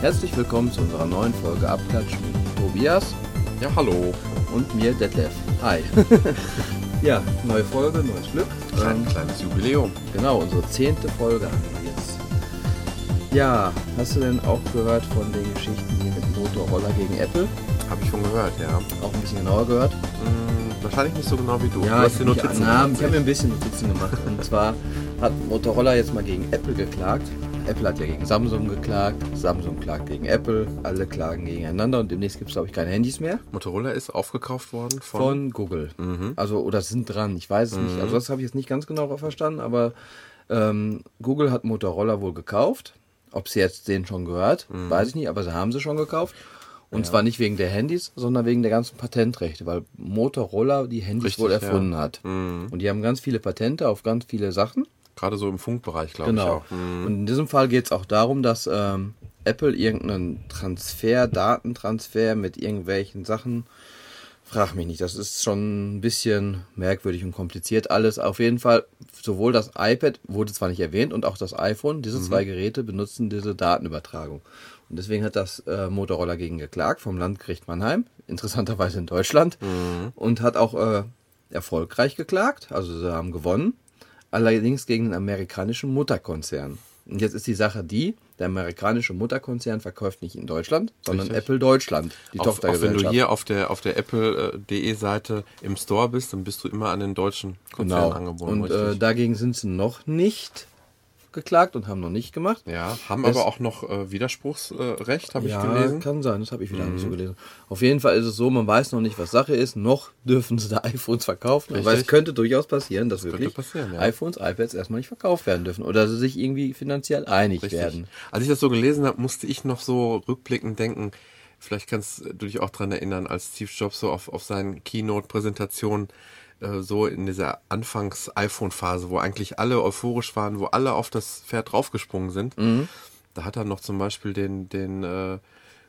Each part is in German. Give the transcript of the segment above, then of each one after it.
Herzlich willkommen zu unserer neuen Folge Abklatsch mit Tobias Ja, hallo. und mir Detlef. Hi. ja, neue Folge, neues Glück. Klein, Ähm, kleines Jubiläum. genau, unsere zehnte Folge haben wir jetzt. Ja, hast du denn auch gehört von den Geschichten hier mit Motorroller gegen Apple? Habe ich schon gehört, ja. Auch ein bisschen genauer gehört? Hm, wahrscheinlich nicht so genau wie du. Ja, du hast mich Notizen gemacht, ich habe mir ein bisschen Notizen gemacht. Und zwar hat Motorola jetzt mal gegen Apple geklagt. Apple hat ja gegen Samsung geklagt, Samsung klagt gegen Apple, alle klagen gegeneinander und demnächst gibt es, glaube ich, keine Handys mehr Motorola ist aufgekauft worden von. von Google. Mhm. Also, oder sind dran, ich weiß es nicht. Also, das habe ich jetzt nicht ganz genau verstanden, aber ähm, Google hat Motorola wohl gekauft. Ob sie jetzt denen schon gehört, Mhm. weiß ich nicht, aber sie haben sie schon gekauft. Und zwar nicht wegen der Handys, sondern wegen der ganzen Patentrechte, weil Motorola die Handys Richtig, wohl ja. erfunden hat. Mhm. Und die haben ganz viele Patente auf ganz viele Sachen. Gerade so im Funkbereich, glaube ich Genau. Mhm. Und in diesem Fall geht es auch darum, dass ähm, Apple irgendeinen Transfer, Datentransfer mit irgendwelchen Sachen, frag mich nicht, das ist schon ein bisschen merkwürdig und kompliziert alles. Auf jeden Fall, sowohl das iPad wurde zwar nicht erwähnt und auch das iPhone, diese zwei Geräte benutzen diese Datenübertragung. Und deswegen hat das äh, Motorola gegen geklagt vom Landgericht Mannheim, interessanterweise in Deutschland, und hat auch äh, erfolgreich geklagt, also sie haben gewonnen allerdings gegen den amerikanischen Mutterkonzern. Und jetzt ist die Sache die, der amerikanische Mutterkonzern verkauft nicht in Deutschland, sondern Richtig. Apple Deutschland, die auch, auch wenn Tochtergesellschaft. du hier auf der, auf der Apple.de Seite im Store bist, dann bist du immer an den deutschen Konzern genau. angebunden. Und äh, dagegen sind sie noch nicht geklagt und haben noch nicht gemacht. ja, haben das- aber auch noch äh, Widerspruchsrecht, habe ich ja, gelesen. kann sein, das habe ich wieder Mhm. nicht so gelesen. Auf jeden Fall ist es so, man weiß noch nicht, was Sache ist, noch dürfen sie da iPhones verkaufen, aber es Richtig. könnte durchaus passieren, dass könnte wirklich passieren, ja. iPhones, iPads erstmal nicht verkauft werden dürfen oder sie sich irgendwie finanziell einig Richtig. werden. Als ich das so gelesen habe, musste ich noch so rückblickend denken, vielleicht kannst du dich auch dran erinnern, als Steve Jobs so auf, auf seinen Keynote-Präsentationen äh, so in dieser Anfangs-iPhone-Phase, wo eigentlich alle euphorisch waren, wo alle auf das Pferd draufgesprungen sind, da hat er noch zum Beispiel den, den äh,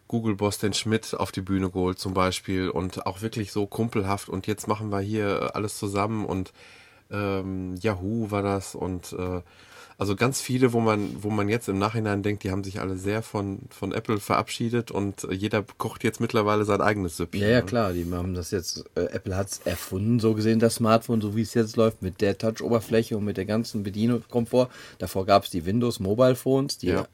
Google-Boss, den Schmidt, auf die Bühne geholt zum Beispiel und auch wirklich so kumpelhaft und jetzt machen wir hier alles zusammen und ähm, Yahoo war das und äh, also ganz viele, wo man, wo man jetzt im Nachhinein denkt, die haben sich alle sehr von, von Apple verabschiedet und äh, jeder kocht jetzt mittlerweile sein eigenes Süppchen. Ja, ja, ne? klar, die haben das jetzt, äh, Apple hat es erfunden, so gesehen, das Smartphone, so wie es jetzt läuft, mit der Touch-Oberfläche und mit der ganzen Bedienungskomfort. Davor gab es die Windows Mobile Phones, die Ja.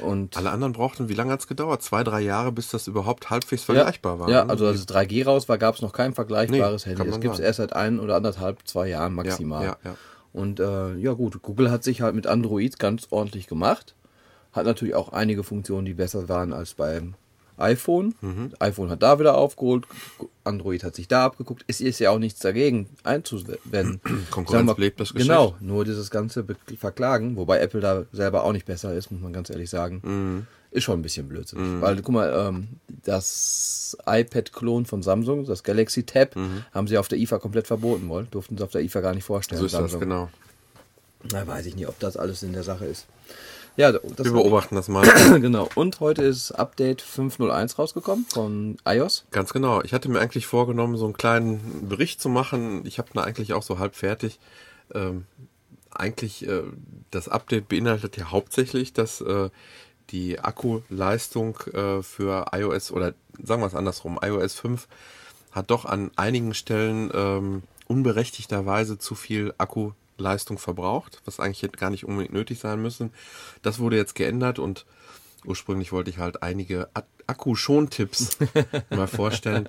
und Alle anderen brauchten, wie lange hat's gedauert? Zwei, drei Jahre, bis das überhaupt halbwegs ja, vergleichbar war. Ja, ne? also als es 3G raus war, gab es noch kein vergleichbares Nee, Handy. Das gibt es erst seit ein oder anderthalb, zwei Jahren ja, maximal. ja, ja. Und äh, ja gut, Google hat sich halt mit Android ganz ordentlich gemacht. Hat natürlich auch einige Funktionen, die besser waren als beim iPhone. Mhm. iPhone hat da wieder aufgeholt, Android hat sich da abgeguckt. Es ist ja auch nichts dagegen einzuwenden. Konkurrenz wir- belebt das Geschäft. Genau, nur dieses ganze Verklagen, wobei Apple da selber auch nicht besser ist, muss man ganz ehrlich sagen, Mhm. Ist schon ein bisschen blödsinnig. Weil, guck mal, ähm, das iPad-Klon von Samsung, das Galaxy Tab, haben sie auf der IFA komplett verboten wollen. Durften sie auf der IFA gar nicht vorstellen. So ist das, Samsung. genau. Na, weiß ich nicht, ob das alles in der Sache ist. Ja, das Wir beobachten das mal. genau. Und heute ist Update 5.01 rausgekommen von iOS. Ganz genau. Ich hatte mir eigentlich vorgenommen, so einen kleinen Bericht zu machen. Ich habe ihn eigentlich auch so halb fertig. Ähm, eigentlich, äh, das Update beinhaltet ja hauptsächlich, dass äh, die Akkuleistung äh, für iOS oder sagen wir es andersrum, iOS 5 hat doch an einigen Stellen ähm, unberechtigterweise zu viel Akkuleistung verbraucht, was eigentlich gar nicht unbedingt nötig sein müssen. Das wurde jetzt geändert und ursprünglich wollte ich halt einige Akku-Schon-Tipps mal vorstellen.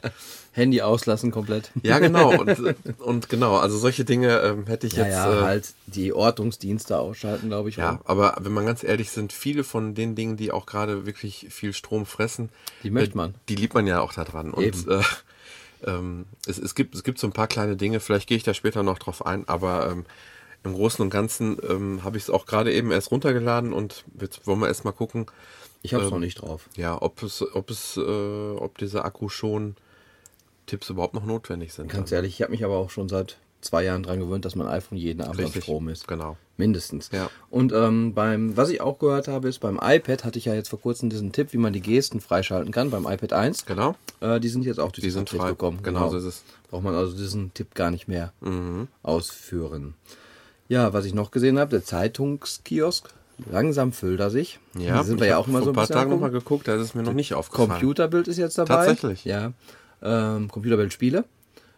Handy auslassen komplett. Ja, genau. Und, und genau, also solche Dinge ähm, hätte ich Ja, jetzt. ja, äh, halt die Ortungsdienste ausschalten, glaube ich. ja, aber wenn man ganz ehrlich sind, viele von den Dingen, die auch gerade wirklich viel Strom fressen, Die möchte äh, man. Die liebt man ja auch da dran. Und Eben. äh, ähm, es, es, gibt, es gibt so ein paar kleine Dinge, vielleicht gehe ich da später noch drauf ein, aber ähm, im Großen und Ganzen ähm, habe ich es auch gerade eben erst runtergeladen und jetzt wollen wir erst mal gucken, Ich habe es ähm, noch nicht drauf. ja, ob es, ob es, äh, ob diese Akku schon Tipps überhaupt noch notwendig sind. Ganz ehrlich, ich habe mich aber auch schon seit zwei Jahren dran gewöhnt, dass mein iPhone jeden Abend auf Richtig, Strom ist. Genau. Mindestens. Ja. Und ähm, beim, was ich auch gehört habe, ist beim iPad hatte ich ja jetzt vor kurzem diesen Tipp, wie man die Gesten freischalten kann, beim iPad 1. Genau. Äh, die sind jetzt auch durch Die sind frei. gekommen. Genau so ist es. Mhm. Braucht man also diesen Tipp gar nicht mehr ausführen. Ja, was ich noch gesehen habe, der Zeitungskiosk. Langsam füllt er sich. Ja, da sind wir ja auch immer so ein paar Tagen nochmal geguckt, da ist es mir noch nicht aufgefallen. Computerbild ist jetzt dabei. Tatsächlich? Ja. Ähm, Computerbild Spiele.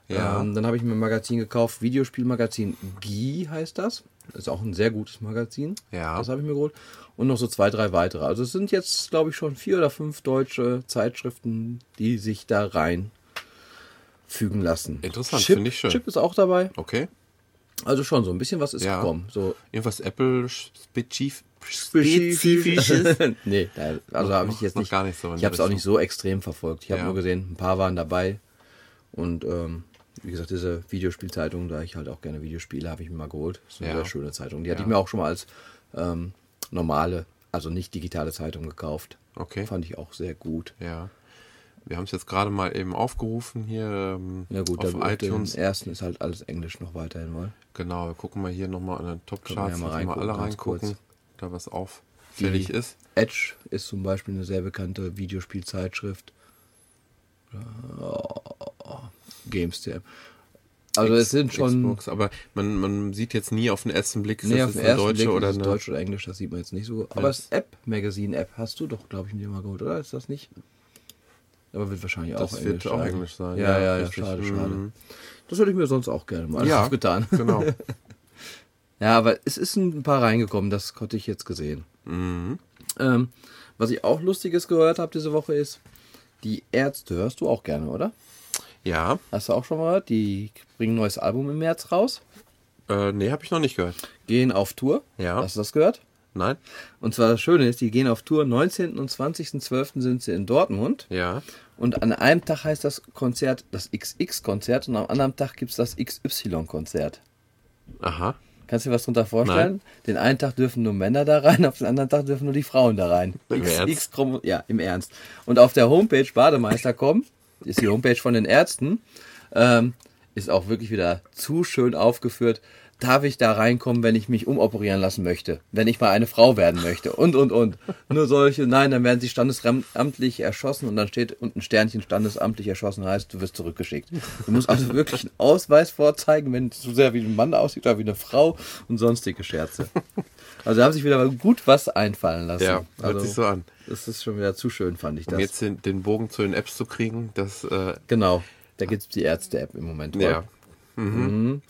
Ja. Ähm, dann habe ich mir ein Magazin gekauft, Videospielmagazin Guy heißt das. Ist auch ein sehr gutes Magazin. Ja. Das habe ich mir geholt. Und noch so zwei, drei weitere. Also es sind jetzt, glaube ich, schon vier oder fünf deutsche Zeitschriften, die sich da rein fügen lassen. Interessant, finde ich schön. Chip ist auch dabei. Okay. Also schon so ein bisschen was ist Ja. gekommen. So Irgendwas Apple-spezif spezifisches. nee, also habe ich jetzt nicht. gar nicht so ich habe es auch nicht so extrem verfolgt. Ich habe Ja. nur gesehen, ein paar waren dabei. Und ähm, wie gesagt, diese Videospielzeitung, da ich halt auch gerne Videospiele, habe ich mir mal geholt. Das ist eine Ja. sehr schöne Zeitung. Die hatte Ja. ich mir auch schon mal als ähm, normale, also nicht digitale Zeitung gekauft. Okay. Fand ich auch sehr gut. Ja. Wir haben es jetzt gerade mal eben aufgerufen hier ähm, Ja gut, auf iTunes. den ersten ist halt alles Englisch noch weiterhin mal. Genau, wir gucken mal hier nochmal an den Top-Charts, ja mal mal alle reingucken, kurz. da was auffällig Die ist. Edge ist zum Beispiel eine sehr bekannte Videospielzeitschrift. GameStep. Also es sind schon Xbox, aber man, man sieht jetzt nie auf den ersten Blick, ist nee, das auf den ersten deutsche Blick oder ist eine. Deutsch oder Englisch, das sieht man jetzt nicht so. Aber das App Magazine App hast du doch, glaube ich, mir mal geholt, oder? Ist das nicht? Aber wird wahrscheinlich Das auch wird Englisch auch sein. Englisch sein, Ja, ja, ja, ja, richtig. schade, Mhm. schade. Das hätte ich mir sonst auch gerne mal Ja. aufgetan. Genau. Ja, aber es ist ein paar reingekommen, das konnte ich jetzt gesehen. Mhm. Ähm, was ich auch Lustiges gehört habe diese Woche ist, die Ärzte hörst du auch gerne, oder? Ja, Hast du auch schon mal gehört? Die bringen ein neues Album im März raus, äh, nee, habe ich noch nicht gehört. gehen auf Tour. Ja. Hast du das gehört? Nein? Und zwar das Schöne ist, die gehen auf Tour. 19. und 20.12. sind sie in Dortmund. Ja. Und an einem Tag heißt das Konzert das XX-Konzert und am anderen Tag gibt es das XY-Konzert. Aha. Kannst du dir was darunter vorstellen? Den einen Tag dürfen nur Männer da rein, auf den anderen Tag dürfen nur die Frauen da rein. Im Ernst? Chrom- ja, im Ernst. Und auf der Homepage Bademeister.com, ist die Homepage von den Ärzten, ähm, ist auch wirklich wieder zu schön aufgeführt. Darf ich da reinkommen, wenn ich mich umoperieren lassen möchte? Wenn ich mal eine Frau werden möchte? Und, und, und. Nur solche, nein, dann werden sie standesamtlich erschossen und dann steht unten Sternchen standesamtlich erschossen, heißt, du wirst zurückgeschickt. Du musst also wirklich einen Ausweis vorzeigen, wenn es so sehr wie ein Mann aussieht oder wie eine Frau und sonstige Scherze. Also da haben sich wieder mal gut was einfallen lassen. Ja, hört also, sich so an. Das ist schon wieder zu schön, fand ich Um das. jetzt den, den Bogen zu den Apps zu kriegen, das, äh, Genau, da gibt es die Ärzte-App im Moment. ja. Mhm.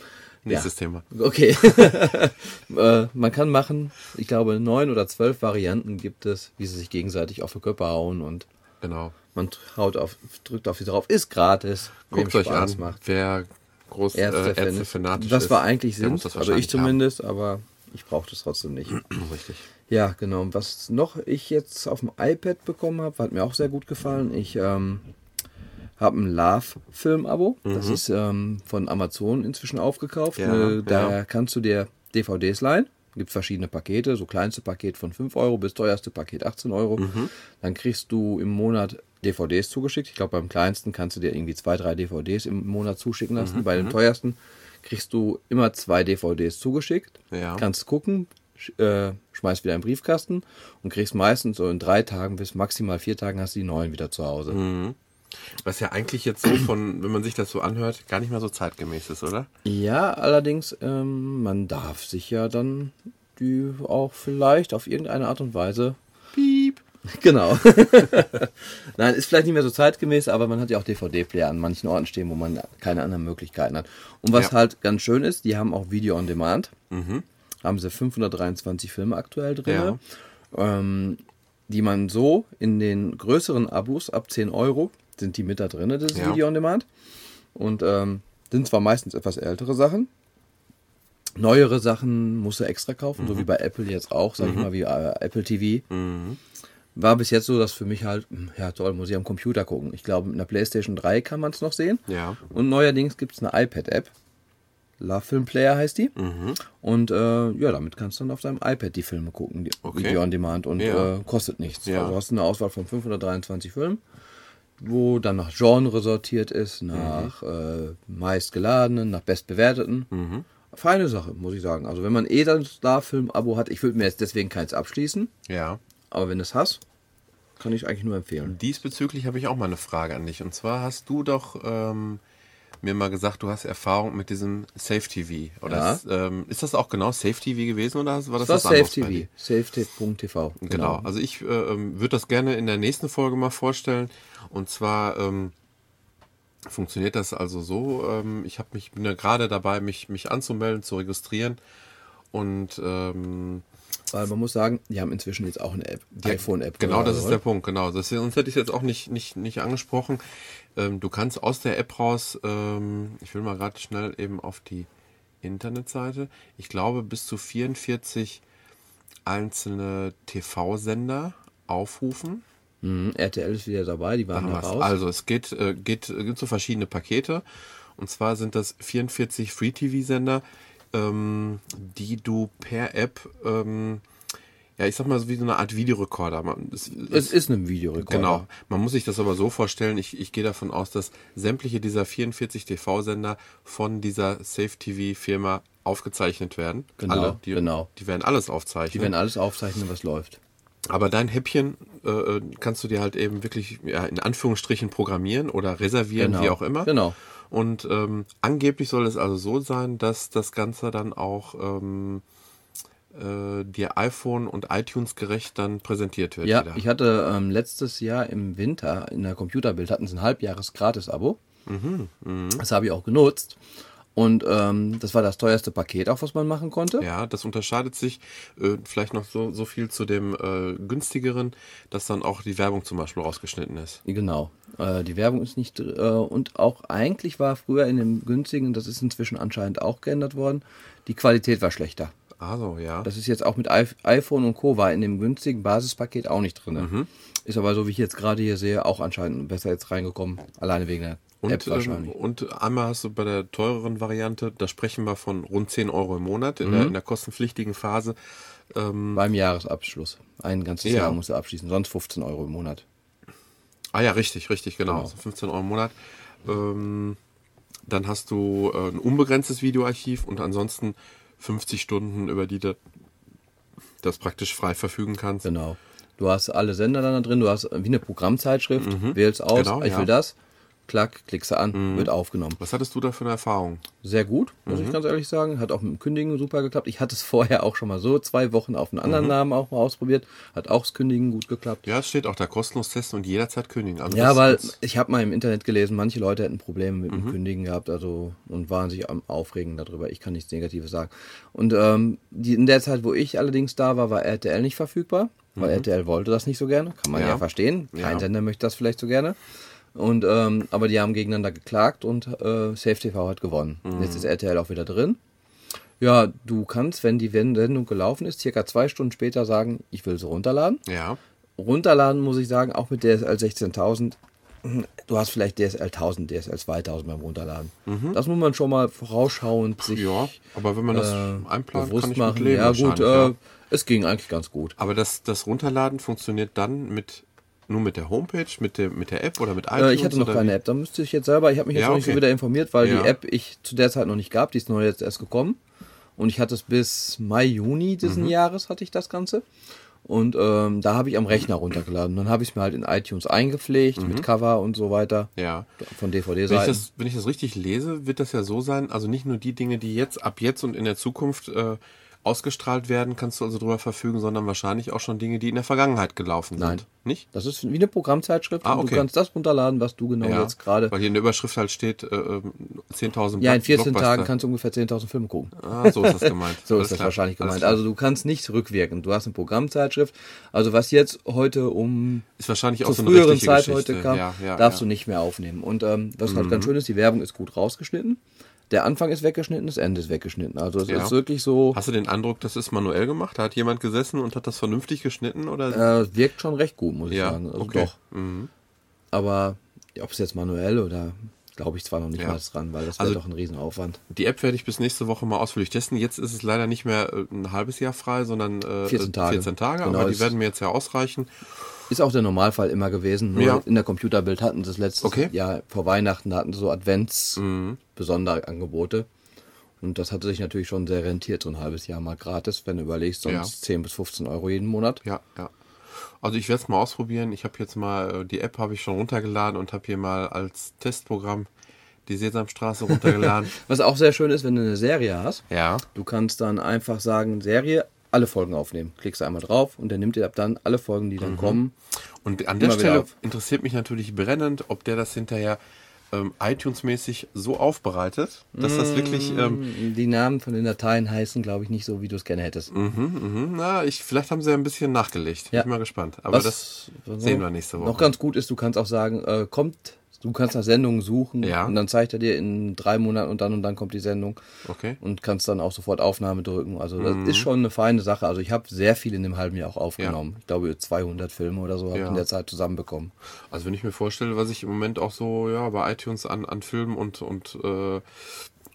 Nächstes Thema. Okay. äh, man kann machen, ich glaube, neun oder zwölf Varianten gibt es, wie sie sich gegenseitig auf die Köpfe hauen und Genau. man haut auf, drückt auf sie drauf. Ist gratis. Guckt euch Spaß an, Macht. wer groß äh, Ärzte, Ärzte fanatisch Das war eigentlich Sinn, also ich wahrscheinlich haben. zumindest, aber ich brauche das trotzdem nicht. Richtig. Ja, genau. Was noch ich jetzt auf dem iPad bekommen habe, hat mir auch sehr gut gefallen. Ich ähm, habe ein Love-Film-Abo. Das ist ähm, von Amazon inzwischen aufgekauft. Mhm. Ja, äh, da ja. kannst du dir DVDs leihen. Gibt verschiedene Pakete, so kleinste Paket von 5 Euro bis teuerste Paket 18 Euro. Mhm. Dann kriegst du im Monat DVDs zugeschickt. Ich glaube, beim kleinsten kannst du dir irgendwie zwei, drei DVDs im Monat zuschicken lassen. Mhm, Bei dem teuersten kriegst du immer zwei DVDs zugeschickt. Ja. Kannst gucken, äh, schmeißt wieder in den Briefkasten und kriegst meistens so in drei Tagen bis maximal vier Tagen hast du die neuen wieder zu Hause. Mhm. Was ja eigentlich jetzt so von, wenn man sich das so anhört, gar nicht mehr so zeitgemäß ist, oder? Ja, allerdings, ähm, man darf sich ja dann die auch vielleicht auf irgendeine Art und Weise. Piep. Genau. Nein, ist vielleicht nicht mehr so zeitgemäß, aber man hat ja auch DVD-Player an manchen Orten stehen, wo man keine anderen Möglichkeiten hat. Und was Ja. halt ganz schön ist, die haben auch Video on Demand. Mhm. Haben sie 523 Filme aktuell drin. Ähm, die man so in den größeren Abos ab 10 Euro sind die mit da drin, das Ja. Video on Demand. Und ähm, sind zwar meistens etwas ältere Sachen. Neuere Sachen musst du extra kaufen, so wie bei Apple jetzt auch, sag ich mal, wie äh, Apple TV. Mhm. War bis jetzt so, dass für mich halt, hm, ja toll, muss ich am Computer gucken. Ich glaube, mit einer PlayStation 3 kann man es noch sehen. Ja. Und neuerdings gibt es eine iPad-App. Love Film Player heißt die. Mhm. Und äh, ja, damit kannst du dann auf deinem iPad die Filme gucken, die Okay. Video on Demand und Ja. äh, kostet nichts. Ja. Also hast du eine Auswahl von 523 Filmen, wo dann nach Genre sortiert ist, nach Mhm. äh, meistgeladenen, nach bestbewerteten. Mhm. Feine Sache, muss ich sagen. Also wenn man eh das Starfilm-Abo hat, ich würde mir jetzt deswegen keins abschließen, Ja. aber wenn du es hast, kann ich eigentlich nur empfehlen. Diesbezüglich habe ich auch mal eine Frage an dich. Und zwar hast du doch ähm, mir mal gesagt, du hast Erfahrung mit diesem Safe TV. Oder Ja. ist, ähm, ist das auch genau Safe TV gewesen oder war das Das anderes Safe? TV, safetv.tv. Genau. Also ich äh, ähm, würde das gerne in der nächsten Folge mal vorstellen. Und zwar ähm, funktioniert das also so. Ähm, ich habe mich bin ja gerade dabei, mich mich anzumelden, zu registrieren. Und ähm, Weil man muss sagen, die haben inzwischen jetzt auch eine App, iPhone-App. Genau, oder das so, ist der Punkt, genau. Das, sonst hätte ich es jetzt auch nicht, nicht, nicht angesprochen. Ähm, du kannst aus der App raus, ähm, ich will mal gerade schnell eben auf die Internetseite, ich glaube bis zu 44 einzelne TV-Sender aufrufen. Mhm, RTL ist wieder dabei, die waren da raus. Also es geht, äh, geht, äh, gibt so verschiedene Pakete. Und zwar sind das 44 Free-TV-Sender, ähm, die du per App, ähm, ja, ich sag mal, so wie so eine Art Videorekorder. Man, es, es ist ein Videorekorder. Genau. Man muss sich das aber so vorstellen, ich, ich gehe davon aus, dass sämtliche dieser 44 TV-Sender von dieser Safe TV-Firma aufgezeichnet werden. Genau, Alle, die, genau. Die werden alles aufzeichnen. Die werden alles aufzeichnen, was läuft. Aber dein Häppchen äh, kannst du dir halt eben wirklich ja, in Anführungsstrichen programmieren oder reservieren, Genau. wie auch immer. Genau. Und ähm, angeblich soll es also so sein, dass das Ganze dann auch ähm, äh, dir iPhone und iTunes gerecht dann präsentiert wird. Ja, wieder. ich hatte ähm, letztes Jahr im Winter in der Computerbild hatten sie ein halbjahres Gratis-Abo. Mhm, Das habe ich auch genutzt. Und ähm, das war das teuerste Paket auch, was man machen konnte. Ja, das unterscheidet sich äh, vielleicht noch so, so viel zu dem äh, günstigeren, dass dann auch die Werbung zum Beispiel rausgeschnitten ist. Genau. Äh, die Werbung ist nicht äh, und auch eigentlich war früher in dem günstigen, das ist inzwischen anscheinend auch geändert worden, die Qualität war schlechter. Also, ja. Das ist jetzt auch mit I iPhone und Co. war in dem günstigen Basispaket auch nicht drin. Mhm. Ist aber so, wie ich jetzt gerade hier sehe, auch anscheinend besser jetzt reingekommen. Alleine wegen der und, ähm, und einmal hast du bei der teureren Variante, da sprechen wir von rund 10 Euro im Monat in, Mhm. der, in der kostenpflichtigen Phase. Ähm, Beim Jahresabschluss. Ein ganzes Ja. Jahr musst du abschließen, sonst 15 Euro im Monat. Ah ja, richtig, richtig, genau. Genau. Also 15 Euro im Monat. Ähm, dann hast du äh, ein unbegrenztes Videoarchiv und ansonsten 50 Stunden, über die du das praktisch frei verfügen kannst. Genau. Du hast alle Sender dann da drin, du hast wie eine Programmzeitschrift, wählst aus, Genau, ich ja. will das, klack, klickst du an, wird aufgenommen. Was hattest du da für eine Erfahrung? Sehr gut, muss Mhm. ich ganz ehrlich sagen. Hat auch mit dem Kündigen super geklappt. Ich hatte es vorher auch schon mal so, zwei Wochen auf einen anderen Namen auch mal ausprobiert. Hat auch das Kündigen gut geklappt. Mhm. Ja, es steht auch da kostenlos testen und jederzeit kündigen. Also Ja, weil ich habe mal im Internet gelesen, manche Leute hätten Probleme mit Mhm. dem Kündigen gehabt, also und waren sich am Aufregen darüber. Ich kann nichts Negatives sagen. Und ähm, die, in der Zeit, wo ich allerdings da war, war RTL nicht verfügbar, weil RTL wollte das nicht so gerne. Kann man ja, Mhm. Ja. verstehen. Kein Ja. Sender möchte das vielleicht so gerne. Und ähm, aber die haben gegeneinander geklagt und äh, Safe TV hat gewonnen. Mhm. Jetzt ist RTL auch wieder drin. Ja, du kannst, wenn die Sendung gelaufen ist, circa zwei Stunden später sagen, ich will sie runterladen ja. runterladen, muss ich sagen, auch mit DSL 16.000. Du hast vielleicht DSL 1000, DSL 2000 beim Runterladen. Das muss man schon mal vorausschauend sich Mhm. Ja, aber wenn man das äh, einplant, bewusst kann ich machen. leben ja, gut, äh, ja. es ging eigentlich ganz gut. Aber das, das Runterladen funktioniert dann mit nur mit der Homepage, mit der, mit der App oder mit iTunes? Äh, ich hatte noch keine wie? App, da müsste ich jetzt selber, ich habe mich jetzt Ja, noch nicht so wieder informiert, weil Ja. die App ich zu der Zeit noch nicht gab, die ist neu jetzt erst gekommen. Und ich hatte es bis Mai, Juni Mhm. diesen Jahres hatte ich das Ganze. Und ähm, da habe ich am Rechner runtergeladen. Dann habe ich es mir halt in iTunes eingepflegt mit Cover und so weiter. Mhm. Ja. Von Wenn ich, DVD-Seiten. das, wenn ich das richtig lese, wird das ja so sein, also nicht nur die Dinge, die jetzt ab jetzt und in der Zukunft äh, ausgestrahlt werden, kannst du also drüber verfügen, sondern wahrscheinlich auch schon Dinge, die in der Vergangenheit gelaufen sind. Nein. Nicht? Das ist wie eine Programmzeitschrift Ah, und okay. du kannst das runterladen, was du genau jetzt gerade. Weil hier in der Überschrift halt steht, äh, ähm, 10.000 Ja, in 14 Blockbuster. Tagen kannst du ungefähr 10.000 Filme gucken. Ah, so ist das gemeint. So Alles ist das klar. wahrscheinlich gemeint. Also du kannst nicht rückwirken. Du hast eine Programmzeitschrift. Also was jetzt heute um ist wahrscheinlich auch zur so eine früheren Zeit Geschichte. heute kam, ja, ja, darfst ja. Mhm. du nicht mehr aufnehmen. Und ähm, was halt ganz schön ist, die Werbung ist gut rausgeschnitten. Der Anfang ist weggeschnitten, das Ende ist weggeschnitten. Also es Ja. ist wirklich so, Hast du den Eindruck, das ist manuell gemacht? Da hat jemand gesessen und hat das vernünftig geschnitten? Oder? äh, wirkt schon recht gut, muss ich ja, sagen. Also okay. doch. Mhm. Aber ob es jetzt manuell oder glaube ich zwar noch nicht Ja. mal dran, weil das wäre Also- doch ein Riesenaufwand. Die App werde ich bis nächste Woche mal ausführlich testen. Jetzt ist es leider nicht mehr äh, ein halbes Jahr frei, sondern äh, 14 Tage. 14 Tage Genau, aber die werden mir jetzt ja ausreichen. Ist auch der Normalfall immer gewesen. Nur Ja. in der Computerbild hatten sie es letztes Okay. Mhm. Jahr vor Weihnachten hatten sie so Advents Sonderangebote. Und das hatte sich natürlich schon sehr rentiert, so ein halbes Jahr mal gratis, wenn du überlegst, sonst Ja. 10 bis 15 Euro jeden Monat. Ja, ja. Also ich werde es mal ausprobieren. Ich habe jetzt mal, äh, die App habe ich schon runtergeladen und habe hier mal als Testprogramm die Sesamstraße runtergeladen. Was auch sehr schön ist, wenn du eine Serie hast. ja. Du kannst dann einfach sagen, Serie, alle Folgen aufnehmen. Klickst einmal drauf und der nimmt dir ab dann alle Folgen, die dann kommen. Und an der Stelle interessiert mich natürlich brennend, ob der das hinterher ähm, iTunes-mäßig so aufbereitet, dass das wirklich. Ähm, Die Namen von den Dateien heißen, glaube ich, nicht so, wie du es gerne hättest. mhm, mhm, na, ich, vielleicht haben sie ja ein bisschen nachgelegt. Ja. Ich bin mal gespannt. Aber Was das sehen wir nächste Woche. Noch ganz gut ist, du kannst auch sagen, äh, kommt, du kannst nach Sendungen suchen Ja. und dann zeigt er dir in drei Monaten und dann und dann kommt die Sendung Okay. und kannst dann auch sofort Aufnahme drücken. Also das Mhm. ist schon eine feine Sache. Also ich habe sehr viel in dem halben Jahr auch aufgenommen. Ich glaube 200 Filme oder so habe Ja. ich in der Zeit zusammenbekommen. Also wenn ich mir vorstelle, was ich im Moment auch so ja bei iTunes an, an Filmen und, und äh,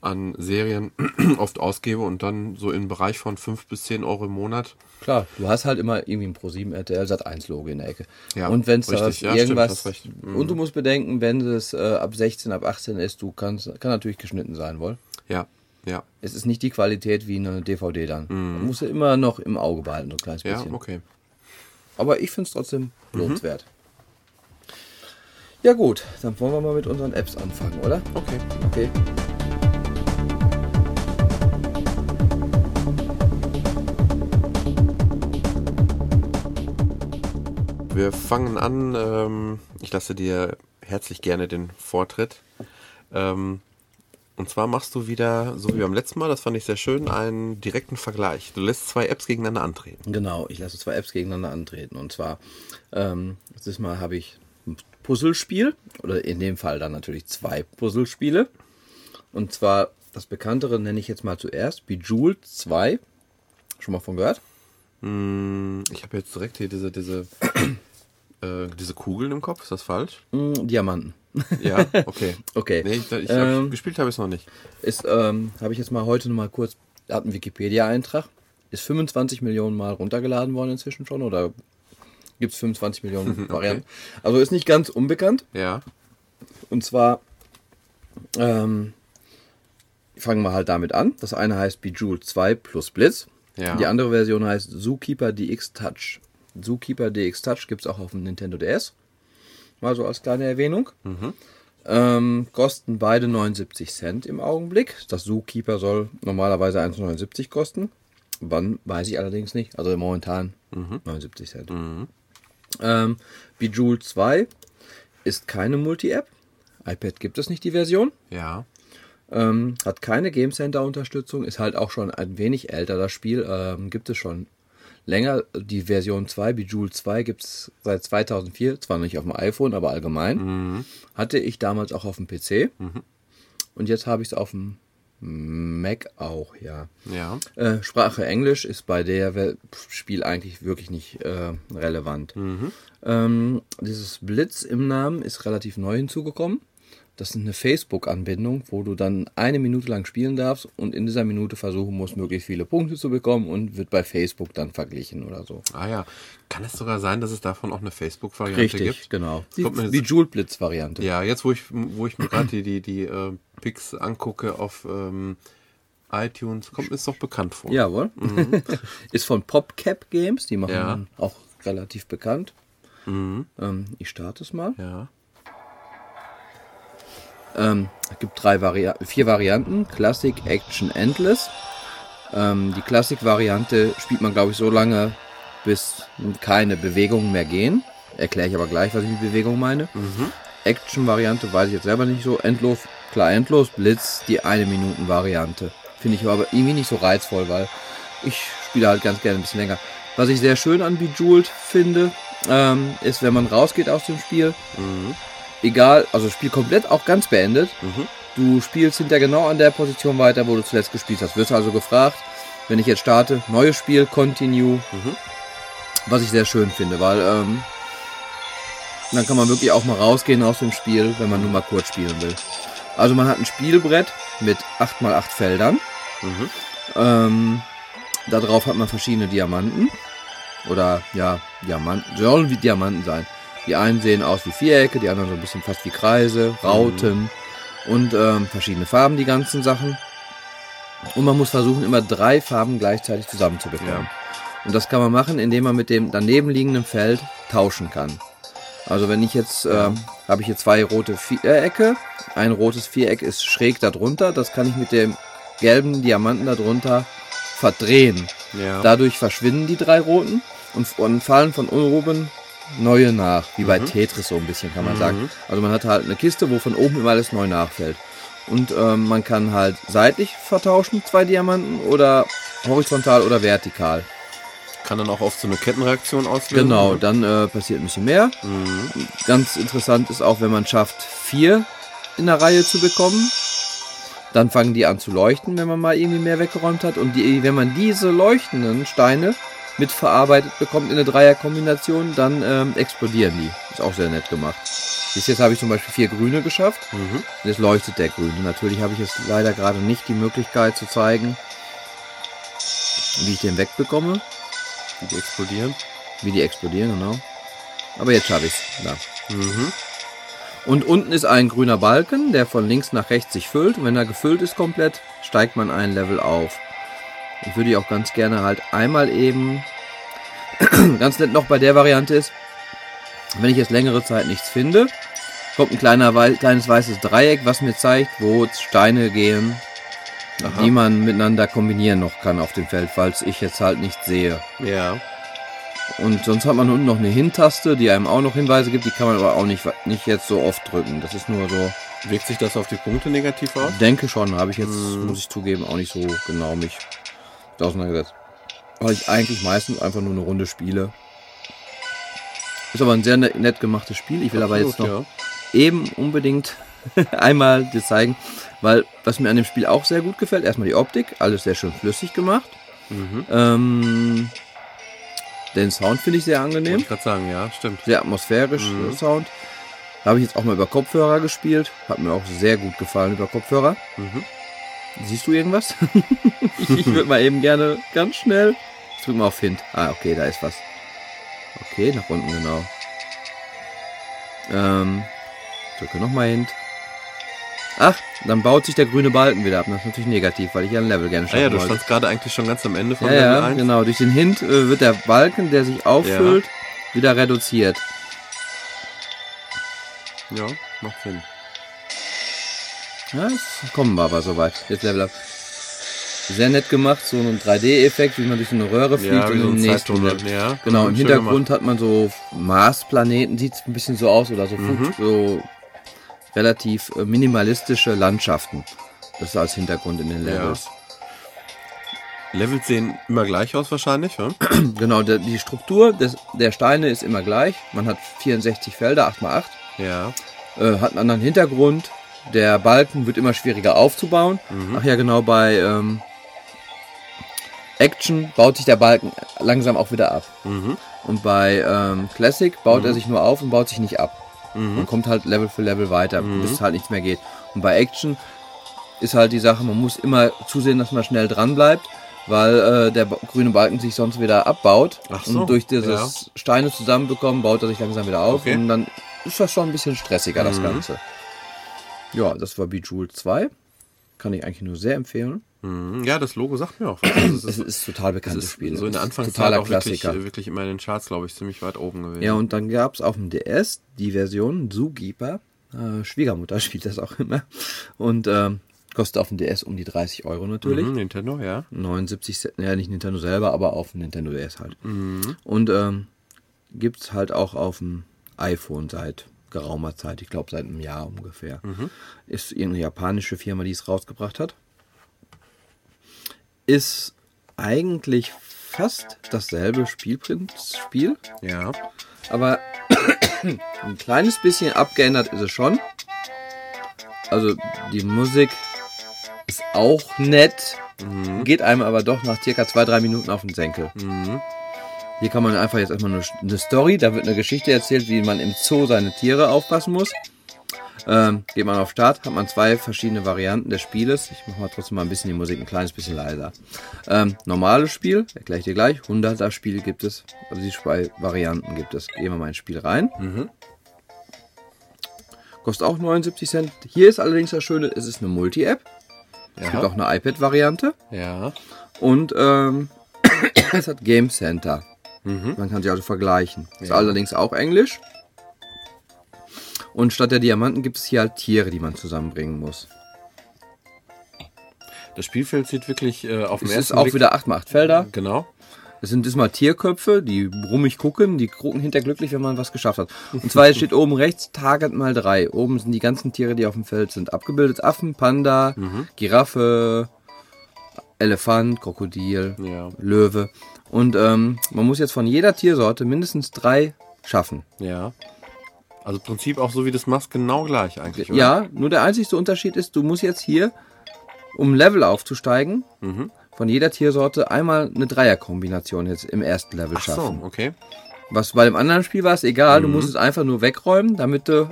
an Serien oft ausgebe und dann so im Bereich von 5 bis 10 Euro im Monat. Klar, du hast halt immer irgendwie ein Pro7 RTL Sat 1 Logo in der Ecke. Ja, und wenn es da richtig. Ja, stimmt, irgendwas recht. Mhm. und du musst bedenken, wenn es äh, ab 16, ab 18 ist, du kannst kann natürlich geschnitten sein, wohl. Ja, ja, Es ist nicht die Qualität wie eine DVD dann. Man muss ja immer noch im Auge behalten, so ein kleines Mhm. ja, bisschen. okay. Aber ich finde es trotzdem Mhm. lohnenswert. Ja gut, dann wollen wir mal mit unseren Apps anfangen, oder? Okay. Okay. Wir fangen an. Ähm, ich lasse dir herzlich gerne den Vortritt. Ähm, und zwar machst du wieder, so wie beim letzten Mal, das fand ich sehr schön, einen direkten Vergleich. Du lässt zwei Apps gegeneinander antreten. Genau, ich lasse zwei Apps gegeneinander antreten. Und zwar, ähm, dieses Mal habe ich ein Puzzlespiel, oder in dem Fall dann natürlich zwei Puzzlespiele. Und zwar das bekanntere nenne ich jetzt mal zuerst, Bejeweled 2. Schon mal von gehört? Hm, Ich habe jetzt direkt hier diese, diese, äh, diese Kugeln im Kopf. Ist das falsch? Mm, Diamanten. Ja, okay. Okay. Nee, ich, ich Ähm, hab, gespielt habe ich es noch nicht. Ist, ähm, habe ich jetzt mal heute noch mal kurz, hat einen Wikipedia-Eintrag. Ist 25 Millionen Mal runtergeladen worden inzwischen schon oder gibt es 25 Millionen Varianten? Also ist nicht ganz unbekannt. Ja. Und zwar, ähm, fangen wir halt damit an. Das eine heißt Bejeweled 2 plus Blitz. Ja. Die andere Version heißt Zookeeper DX Touch. Zookeeper DX Touch gibt es auch auf dem Nintendo DS. Mal so als kleine Erwähnung. Ähm, kosten beide 79 Cent im Augenblick. Das Zookeeper soll normalerweise 1,79 kosten. Wann, weiß ich allerdings nicht. Also momentan 79 Cent. Ähm, Bejeweled 2 ist keine Multi-App. iPad gibt es nicht die Version. Ja. Ähm, hat keine Game Center Unterstützung, ist halt auch schon ein wenig älter das Spiel, ähm, gibt es schon länger. Die Version 2, Bejeweled 2, gibt es seit 2004, zwar nicht auf dem iPhone, aber allgemein. Hatte ich damals auch auf dem PC und jetzt habe ich es auf dem Mac auch, ja. Ja. Äh, Sprache Englisch ist bei der Wel- Spiel eigentlich wirklich nicht äh, relevant. Ähm, dieses Blitz im Namen ist relativ neu hinzugekommen. Das ist eine Facebook-Anbindung, wo du dann eine Minute lang spielen darfst und in dieser Minute versuchen musst, möglichst viele Punkte zu bekommen und wird bei Facebook dann verglichen oder so. Ah ja. Kann es sogar sein, dass es davon auch eine Facebook-Variante gibt? genau. Die Kommt mir jetzt- Bejeweled Blitz-Variante. Ja, jetzt wo ich, wo ich mir gerade die, die, die äh, Pics angucke auf ähm, iTunes, kommt mir es doch bekannt vor. Jawohl. ist von PopCap Games, die machen Ja. Mhm. auch relativ bekannt. Ähm, ich starte es mal. Ja. Ähm, es gibt drei Vari vier Varianten: Classic, Action, Endless. Ähm, die Classic-Variante spielt man, glaube ich, so lange, bis keine Bewegungen mehr gehen. Erkläre ich aber gleich, was ich mit Bewegung meine. Action-Variante weiß ich jetzt selber nicht so. Endlos, klar, endlos. Blitz, die eine Minuten-Variante. Finde ich aber irgendwie nicht so reizvoll, weil ich spiele halt ganz gerne ein bisschen länger. Was ich sehr schön an Bejeweled finde, ähm, ist, wenn man rausgeht aus dem Spiel, egal, also Spiel komplett auch ganz beendet. Du spielst hinter genau an der Position weiter, wo du zuletzt gespielt hast. Wirst also gefragt, wenn ich jetzt starte, neues Spiel, Continue. Was ich sehr schön finde, weil ähm, dann kann man wirklich auch mal rausgehen aus dem Spiel, wenn man nur mal kurz spielen will. Also man hat ein Spielbrett mit 8x8 Feldern. Ähm, darauf hat man verschiedene Diamanten. Oder ja, Diamanten. Sollen wie Diamanten sein. Die einen sehen aus wie Vierecke, die anderen so ein bisschen fast wie Kreise, Rauten und ähm, verschiedene Farben, die ganzen Sachen. Und man muss versuchen, immer drei Farben gleichzeitig zusammenzubekommen. Ja. Und das kann man machen, indem man mit dem daneben liegenden Feld tauschen kann. Also wenn ich jetzt, ähm, habe ich hier zwei rote Vierecke. Ein rotes Viereck ist schräg darunter. Das kann ich mit dem gelben Diamanten darunter verdrehen. Ja. Dadurch verschwinden die drei roten und, und fallen von oben neue nach. Wie bei Mhm. Tetris so ein bisschen, kann man sagen. Also man hat halt eine Kiste, wo von oben immer alles neu nachfällt. Und ähm, man kann halt seitlich vertauschen, zwei Diamanten, oder horizontal oder vertikal. Kann dann auch oft so eine Kettenreaktion auslösen. Genau, dann äh, passiert ein bisschen mehr. Mhm. Ganz interessant ist auch, wenn man schafft, vier in der Reihe zu bekommen. Dann fangen die an zu leuchten, wenn man mal irgendwie mehr weggeräumt hat. Und die, wenn man diese leuchtenden Steine mitverarbeitet bekommt in eine Dreierkombination, dann ähm, explodieren die. Ist auch sehr nett gemacht. Bis jetzt habe ich zum Beispiel vier grüne geschafft. Mhm. Jetzt leuchtet der grüne. Natürlich habe ich jetzt leider gerade nicht die Möglichkeit zu zeigen, wie ich den wegbekomme. Die explodieren. Wie die explodieren, genau. Aber jetzt schaffe ich es. Da. Mhm. Und unten ist ein grüner Balken, der von links nach rechts sich füllt. Und wenn er gefüllt ist komplett, steigt man ein Level auf. Ich würde die auch ganz gerne halt einmal eben, ganz nett noch bei der Variante ist, wenn ich jetzt längere Zeit nichts finde, kommt ein kleiner, kleines weißes Dreieck, was mir zeigt, wo Steine gehen, Aha. die man miteinander kombinieren noch kann auf dem Feld, falls ich jetzt halt nicht sehe. Ja. Und sonst hat man unten noch eine Hin-Taste, die einem auch noch Hinweise gibt, die kann man aber auch nicht, nicht jetzt so oft drücken. Das ist nur so, Wirkt sich das auf die Punkte negativ aus? denke schon, habe ich jetzt, Mhm. muss ich zugeben, auch nicht so genau mich auseinandergesetzt. Weil ich eigentlich meistens einfach nur eine Runde spiele. Ist aber ein sehr net, nett gemachtes Spiel. Ich will aber jetzt noch Absolut, eben unbedingt einmal das zeigen, weil was mir an dem Spiel auch sehr gut gefällt, erstmal die Optik, alles sehr schön flüssig gemacht. ja. Mhm. Ähm, den Sound finde ich sehr Wollte angenehm. ich gerade sagen, ja, stimmt. sehr atmosphärisch Mhm. der Sound. Habe ich jetzt auch mal über Kopfhörer gespielt. Hat mir auch sehr gut gefallen über Kopfhörer. Mhm. Siehst du irgendwas? ich würde mal eben gerne ganz schnell. Ich drück mal auf Hint. Ah, okay, da ist was. Okay, nach unten genau. Ähm, drücke nochmal Hint. Ach, dann baut sich der grüne Balken wieder ab. Das ist natürlich negativ, weil ich ja ein Level gerne Ah schaffen ja, du standst gerade eigentlich schon ganz am Ende von Ja, Level ja, 1. genau. Durch den Hint äh, wird der Balken, der sich auffüllt, wieder reduziert. Ja, macht Sinn. Ja, jetzt kommen wir aber soweit. Jetzt Level up. Sehr nett gemacht, so ein 3D-Effekt, wie man durch eine Röhre fliegt Ja, und so im nächsten. Level. Ja, Genau, im Hintergrund hat man so Marsplaneten, sieht ein bisschen so aus, oder so, Mhm. so relativ äh, minimalistische Landschaften. Das ist als Hintergrund in den Ja. Levels. Levels sehen immer gleich aus wahrscheinlich, ja? Genau, der, die Struktur des, der Steine ist immer gleich. Man hat 64 Felder, 8x8. Ja. äh, hat einen anderen Hintergrund. Der Balken wird immer schwieriger aufzubauen. Mhm. Ach ja, genau, bei ähm, Action baut sich der Balken langsam auch wieder ab. Mhm. Und bei ähm, Classic baut er sich nur auf und baut sich nicht ab. Mhm. Und kommt halt Level für Level weiter, bis es halt nichts mehr geht. Und bei Action ist halt die Sache, man muss immer zusehen, dass man schnell dran bleibt, weil äh, der grüne Balken sich sonst wieder abbaut. Ach so, Und durch dieses Steine zusammenbekommen, baut er sich langsam wieder auf. Okay. Und dann ist das schon ein bisschen stressiger, das Mhm. Ganze. Ja, das war Bejeweled 2. Kann ich eigentlich nur sehr empfehlen. Mhm. Ja, das Logo sagt mir auch was. Also es Es ist, ist total es bekanntes ist Spiel. so in der ist Anfangszeit auch wirklich, Klassiker. äh, wirklich immer in den Charts, glaube ich, ziemlich weit oben gewesen. Ja, und dann gab es auf dem DS die Version Zookeeper. Äh, Schwiegermutter spielt das auch immer. Und ähm, kostet auf dem DS um die 30 Euro natürlich. Mhm, Nintendo, ja. 79 Cent, ja nicht Nintendo selber, aber auf dem Nintendo DS halt. Mhm. Und ähm, gibt es halt auch auf dem iPhone seit geraumer Zeit, ich glaube seit einem Jahr ungefähr. Mhm. Ist irgendeine japanische Firma, die es rausgebracht hat. Ist eigentlich fast dasselbe Spielprinzip, Spiel, Ja. aber ein kleines bisschen abgeändert ist es schon. Also die Musik ist auch nett, geht einem aber doch nach circa zwei, drei Minuten auf den Senkel. Mhm. Hier kann man einfach jetzt erstmal eine, eine Story, da wird eine Geschichte erzählt, wie man im Zoo seine Tiere aufpassen muss. Ähm, geht man auf Start, hat man zwei verschiedene Varianten des Spieles. Ich mache mal trotzdem mal ein bisschen die Musik ein kleines bisschen leiser. Ähm, normales Spiel, erkläre ich dir gleich. 100er Spiel gibt es, also die zwei Varianten gibt es. Gehen wir mal ins Spiel rein. Mhm. Kostet auch 79 Cent. Hier ist allerdings das Schöne, es ist eine Multi-App. Es Ja. gibt auch eine iPad-Variante. Ja. Und ähm, es hat Game Center. Man kann sie also vergleichen. Ist Ja. allerdings auch Englisch. Und statt der Diamanten gibt es hier halt Tiere, die man zusammenbringen muss. Das Spielfeld sieht wirklich äh, auf dem Es ist ersten auch Blick wieder 8x8 Felder. Genau. Es sind diesmal Tierköpfe, die brummig gucken, die gucken hinterglücklich, wenn man was geschafft hat. Und zwar steht oben rechts Target mal 3. Oben sind die ganzen Tiere, die auf dem Feld sind, abgebildet. Affen, Panda, Giraffe, Elefant, Krokodil, Ja. Löwe. Und ähm, man muss jetzt von jeder Tiersorte mindestens drei schaffen. Ja. Also im Prinzip auch so wie das machst, genau gleich eigentlich. Oder? Ja, nur der einzigste Unterschied ist, du musst jetzt hier, um Level aufzusteigen, von jeder Tiersorte einmal eine Dreierkombination jetzt im ersten Level Ach schaffen. so, okay. Was bei dem anderen Spiel war es egal, Mhm. du musst es einfach nur wegräumen, damit du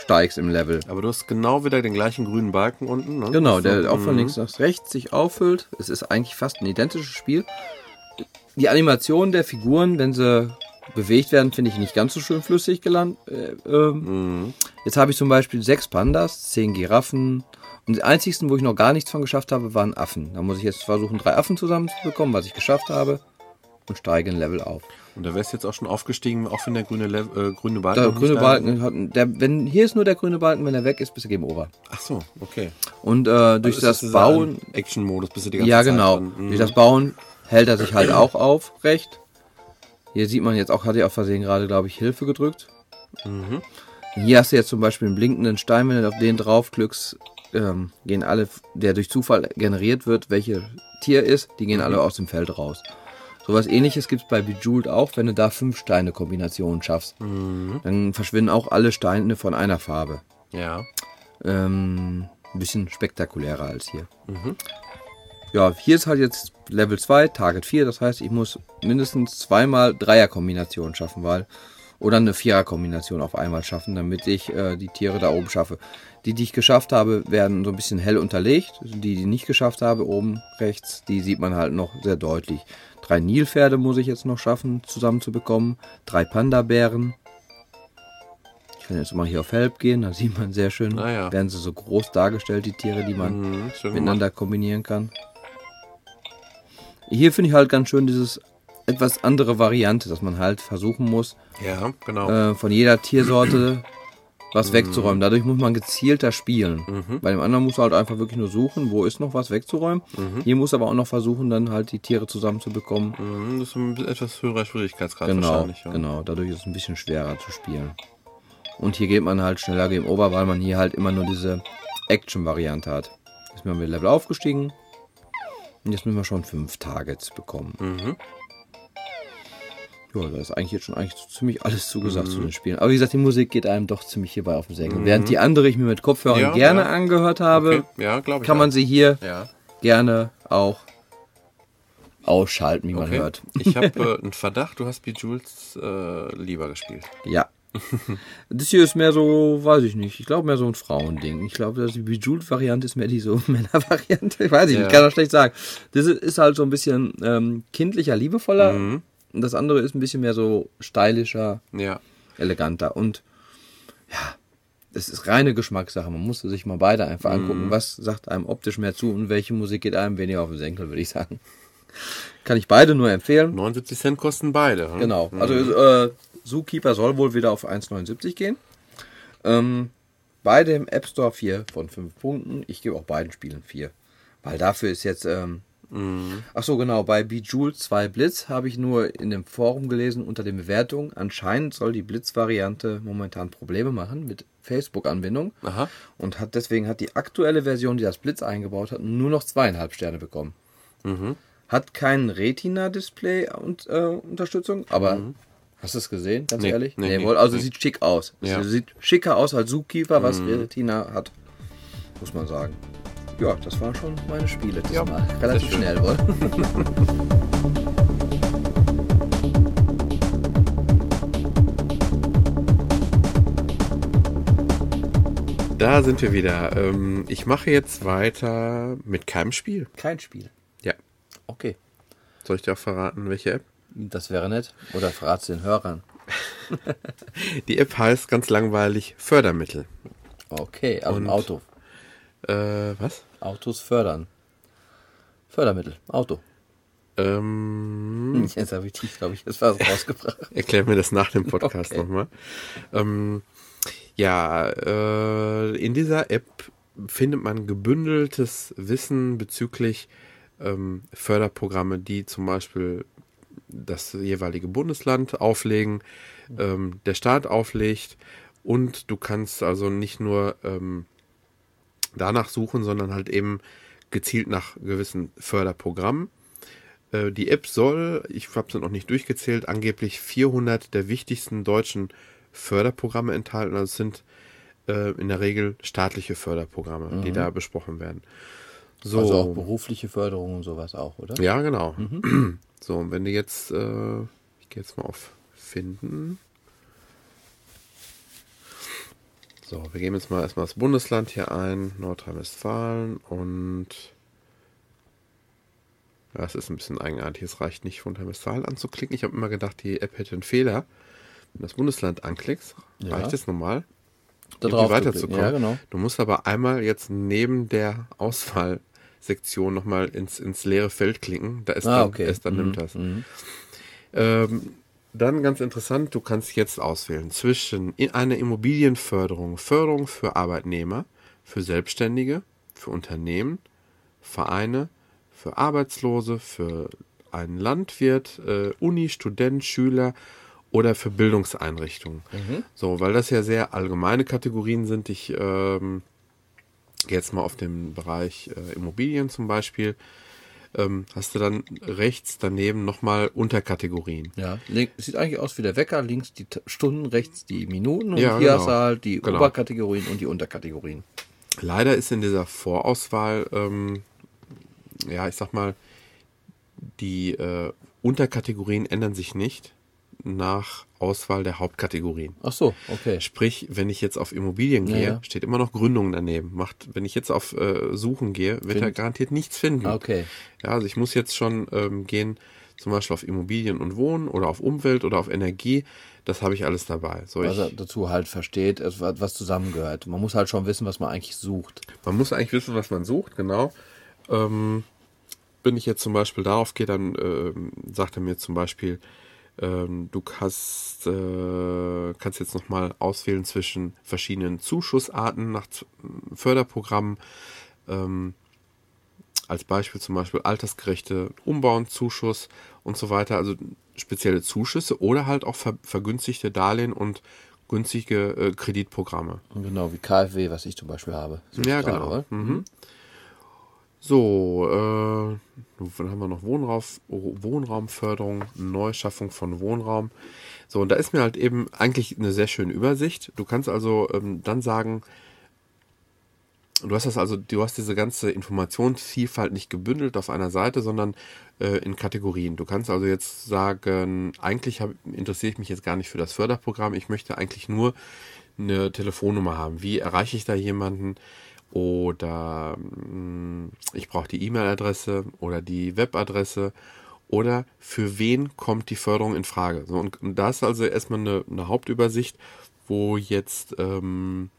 aufsteigst im Level. Aber du hast genau wieder den gleichen grünen Balken unten. Ne? Genau, der auch von mhm. links nach rechts sich auffüllt. Es ist eigentlich fast ein identisches Spiel. Die Animation der Figuren, wenn sie bewegt werden, finde ich nicht ganz so schön flüssig gelandet. Äh, ähm. Mhm. Jetzt habe ich zum Beispiel sechs Pandas, zehn Giraffen. Und die einzigsten, wo ich noch gar nichts von geschafft habe, waren Affen. Da muss ich jetzt versuchen, drei Affen zusammenzubekommen, was ich geschafft habe. Und steige ein Level auf. Und da wärst jetzt auch schon aufgestiegen, auch wenn der grüne, Le äh, grüne Balken. Der grüne Balken hat, der, wenn, hier ist nur der grüne Balken, wenn er weg ist, bist du Game Over. Ach so, okay. Und äh, durch Also das ist Bauen, Action-Modus bist du die ganze ja Zeit genau, dran. Mhm. durch das Bauen hält er sich halt auch aufrecht. Hier sieht man jetzt auch, hat er auf Versehen gerade, glaube ich, Hilfe gedrückt. Mhm. Hier hast du jetzt zum Beispiel einen blinkenden Stein, wenn du auf den draufklickst, ähm, gehen alle, der durch Zufall generiert wird, welche Tier ist, die gehen Mhm. alle aus dem Feld raus. Sowas ähnliches gibt es bei Bejeweled auch, wenn du da fünf Steine-Kombinationen schaffst. Mhm. Dann verschwinden auch alle Steine von einer Farbe. Ja. Ähm, ein bisschen spektakulärer als hier. Ja, hier ist halt jetzt Level 2, Target 4. Das heißt, ich muss mindestens zweimal Dreierkombinationen schaffen, weil oder eine Viererkombination auf einmal schaffen, damit ich äh, die Tiere da oben schaffe. Die, die ich geschafft habe, werden so ein bisschen hell unterlegt. Die, die ich nicht geschafft habe, oben rechts, die sieht man halt noch sehr deutlich. Drei Nilpferde muss ich jetzt noch schaffen, zusammenzubekommen. Drei Panda-Bären. Ich kann jetzt mal hier auf Help gehen, da sieht man sehr schön, Ah ja. werden sie so groß dargestellt, die Tiere, die man Mhm, schön gemacht. miteinander kombinieren kann. Hier finde ich halt ganz schön dieses etwas andere Variante, dass man halt versuchen muss, Ja, genau. äh, von jeder Tiersorte was wegzuräumen. Dadurch muss man gezielter spielen. Bei dem anderen muss man halt einfach wirklich nur suchen, wo ist noch was wegzuräumen. Hier muss aber auch noch versuchen, dann halt die Tiere zusammenzubekommen. Mhm, das ist ein etwas höherer Schwierigkeitsgrad Genau, wahrscheinlich. Ja. genau. Dadurch ist es ein bisschen schwerer zu spielen. Und hier geht man halt schneller Game Over, weil man hier halt immer nur diese Action-Variante hat. Jetzt sind wir mit Level aufgestiegen. Und jetzt müssen wir schon fünf Targets bekommen. Mhm. Ja, da ist eigentlich jetzt schon eigentlich ziemlich alles zugesagt zu den Spielen. Aber wie gesagt, die Musik geht einem doch ziemlich hierbei auf den Senkel. Während die andere ich mir mit Kopfhörern Ja, gerne ja. angehört habe, Okay. Ja, kann man auch. sie hier Ja. gerne auch ausschalten, wie man Okay. hört. Ich habe äh, einen Verdacht, du hast Bejules äh, lieber gespielt. Ja. Das hier ist mehr so, weiß ich nicht. Ich glaube mehr so ein Frauending. Ich glaube, die Bejeweled-Variante ist mehr die so Männer-Variante. Ich weiß nicht, Ja. ich kann das schlecht sagen. Das ist- ist halt so ein bisschen ähm, kindlicher, liebevoller. Mhm. Und das andere ist ein bisschen mehr so stylischer, Ja. eleganter. Und ja, das ist reine Geschmackssache. Man muss sich mal beide einfach Mhm. angucken, was sagt einem optisch mehr zu und welche Musik geht einem weniger auf den Senkel, würde ich sagen. Kann ich beide nur empfehlen. 79 Cent kosten beide. hm? Genau. Also äh, Zookeeper soll wohl wieder auf 1,79 gehen. Ähm, beide im App Store 4 von 5 Punkten. Ich gebe auch beiden Spielen 4. Weil dafür ist jetzt. Ähm, Ach so, genau. Bei Bejeweled 2 Blitz habe ich nur in dem Forum gelesen unter den Bewertungen. Anscheinend soll die Blitz-Variante momentan Probleme machen mit Facebook-Anbindung. Und hat deswegen hat die aktuelle Version, die das Blitz eingebaut hat, nur noch zweieinhalb Sterne bekommen. Hat kein Retina-Display und äh, Unterstützung, aber hast du es gesehen, ganz Nee, ehrlich? nee, nee, wohl, also nee. sieht schick aus. Ja. Sieht schicker aus als Zookeeper, was Retina hat, muss man sagen. Ja, das waren schon meine Spiele Ja, diesmal. Relativ sehr schön. schnell wohl. Da sind wir wieder. Ähm, ich mache jetzt weiter mit keinem Spiel. Kein Spiel. Ja. Okay. Soll ich dir auch verraten, welche App? Das wäre nett. Oder verrat's den Hörern. Die App heißt ganz langweilig Fördermittel. Okay, also im Und- Auto. Äh, was? Autos fördern. Fördermittel, Auto. Ähm, Jetzt habe ich tief, glaube ich, das war rausgebracht. erklär mir das nach dem Podcast Okay. nochmal. Ähm, ja, äh, in dieser App findet man gebündeltes Wissen bezüglich ähm, Förderprogramme, die zum Beispiel das jeweilige Bundesland auflegen, ähm, der Staat auflegt und du kannst also nicht nur ähm, danach suchen, sondern halt eben gezielt nach gewissen Förderprogrammen. Äh, Die App soll, ich habe sie noch nicht durchgezählt, angeblich 400 der wichtigsten deutschen Förderprogramme enthalten. Also es sind äh, in der Regel staatliche Förderprogramme, die da besprochen werden. So, Also auch berufliche Förderung und sowas auch, oder? ja, genau. So, und wenn du jetzt, äh, ich gehe jetzt mal auf Finden. So, wir geben jetzt mal erstmal das Bundesland hier ein, Nordrhein-Westfalen und ja, es ist ein bisschen eigenartig. Es reicht nicht, von Nordrhein-Westfalen anzuklicken. Ich habe immer gedacht, die App hätte einen Fehler. Wenn du das Bundesland anklickst, Ja. reicht es normal, Da irgendwie weiterzukommen. Ja, genau. Du musst aber einmal jetzt neben der Auswahlsektion nochmal ins, ins leere Feld klicken. Da ist Ah, dann, okay. erst dann Mhm, nimmt das. Ähm, dann ganz interessant, du kannst jetzt auswählen zwischen in einer Immobilienförderung, Förderung für Arbeitnehmer, für Selbstständige, für Unternehmen, Vereine, für Arbeitslose, für einen Landwirt, äh, Uni, Student, Schüler oder für Bildungseinrichtungen. So, weil das ja sehr allgemeine Kategorien sind. Ich ähm, gehe jetzt mal auf den Bereich äh, Immobilien zum Beispiel. Ähm, hast du dann rechts daneben nochmal Unterkategorien. Ja, sieht eigentlich aus wie der Wecker, links die Stunden, rechts die Minuten und Ja, hier genau. hast du halt die Genau. Oberkategorien und die Unterkategorien. Leider ist in dieser Vorauswahl, ähm, ja, ich sag mal, die äh, Unterkategorien ändern sich nicht nach Auswahl der Hauptkategorien. Ach so, okay. Sprich, wenn ich jetzt auf Immobilien Ja, gehe, ja. steht immer noch Gründung daneben. Macht, wenn ich jetzt auf äh, Suchen gehe, wird er Find- garantiert nichts finden. Ah, Okay. Ja, also ich muss jetzt schon ähm, gehen, zum Beispiel auf Immobilien und Wohnen oder auf Umwelt oder auf Energie. Das habe ich alles dabei. So, Was er dazu halt versteht, was zusammengehört. Man muss halt schon wissen, was man eigentlich sucht. man muss eigentlich wissen, was man sucht, genau. Ähm, wenn ich jetzt zum Beispiel darauf gehe, dann ähm, sagt er mir zum Beispiel, ähm, du hast, äh, kannst jetzt nochmal auswählen zwischen verschiedenen Zuschussarten nach Z- Förderprogrammen. Ähm, als Beispiel zum Beispiel altersgerechte Umbauen, Zuschuss und so weiter, also spezielle Zuschüsse oder halt auch ver vergünstigte Darlehen und günstige äh, Kreditprogramme. Und Genau, wie KfW, was ich zum Beispiel habe. Ich Ja, genau. oder? Mhm. So, äh, dann haben wir noch Wohnraum, Wohnraumförderung, Neuschaffung von Wohnraum. So, und da ist mir halt eben eigentlich eine sehr schöne Übersicht. Du kannst also ähm, dann sagen, du hast das also, du hast diese ganze Informationsvielfalt nicht gebündelt auf einer Seite, sondern äh, in Kategorien. Du kannst also jetzt sagen, eigentlich hab, interessiere ich mich jetzt gar nicht für das Förderprogramm, ich möchte eigentlich nur eine Telefonnummer haben. Wie erreiche ich da jemanden? Oder mh, ich brauche die E-Mail-Adresse oder die Webadresse oder für wen kommt die Förderung in Frage. So, und, und da ist also erstmal eine, eine Hauptübersicht, wo jetzt ähm,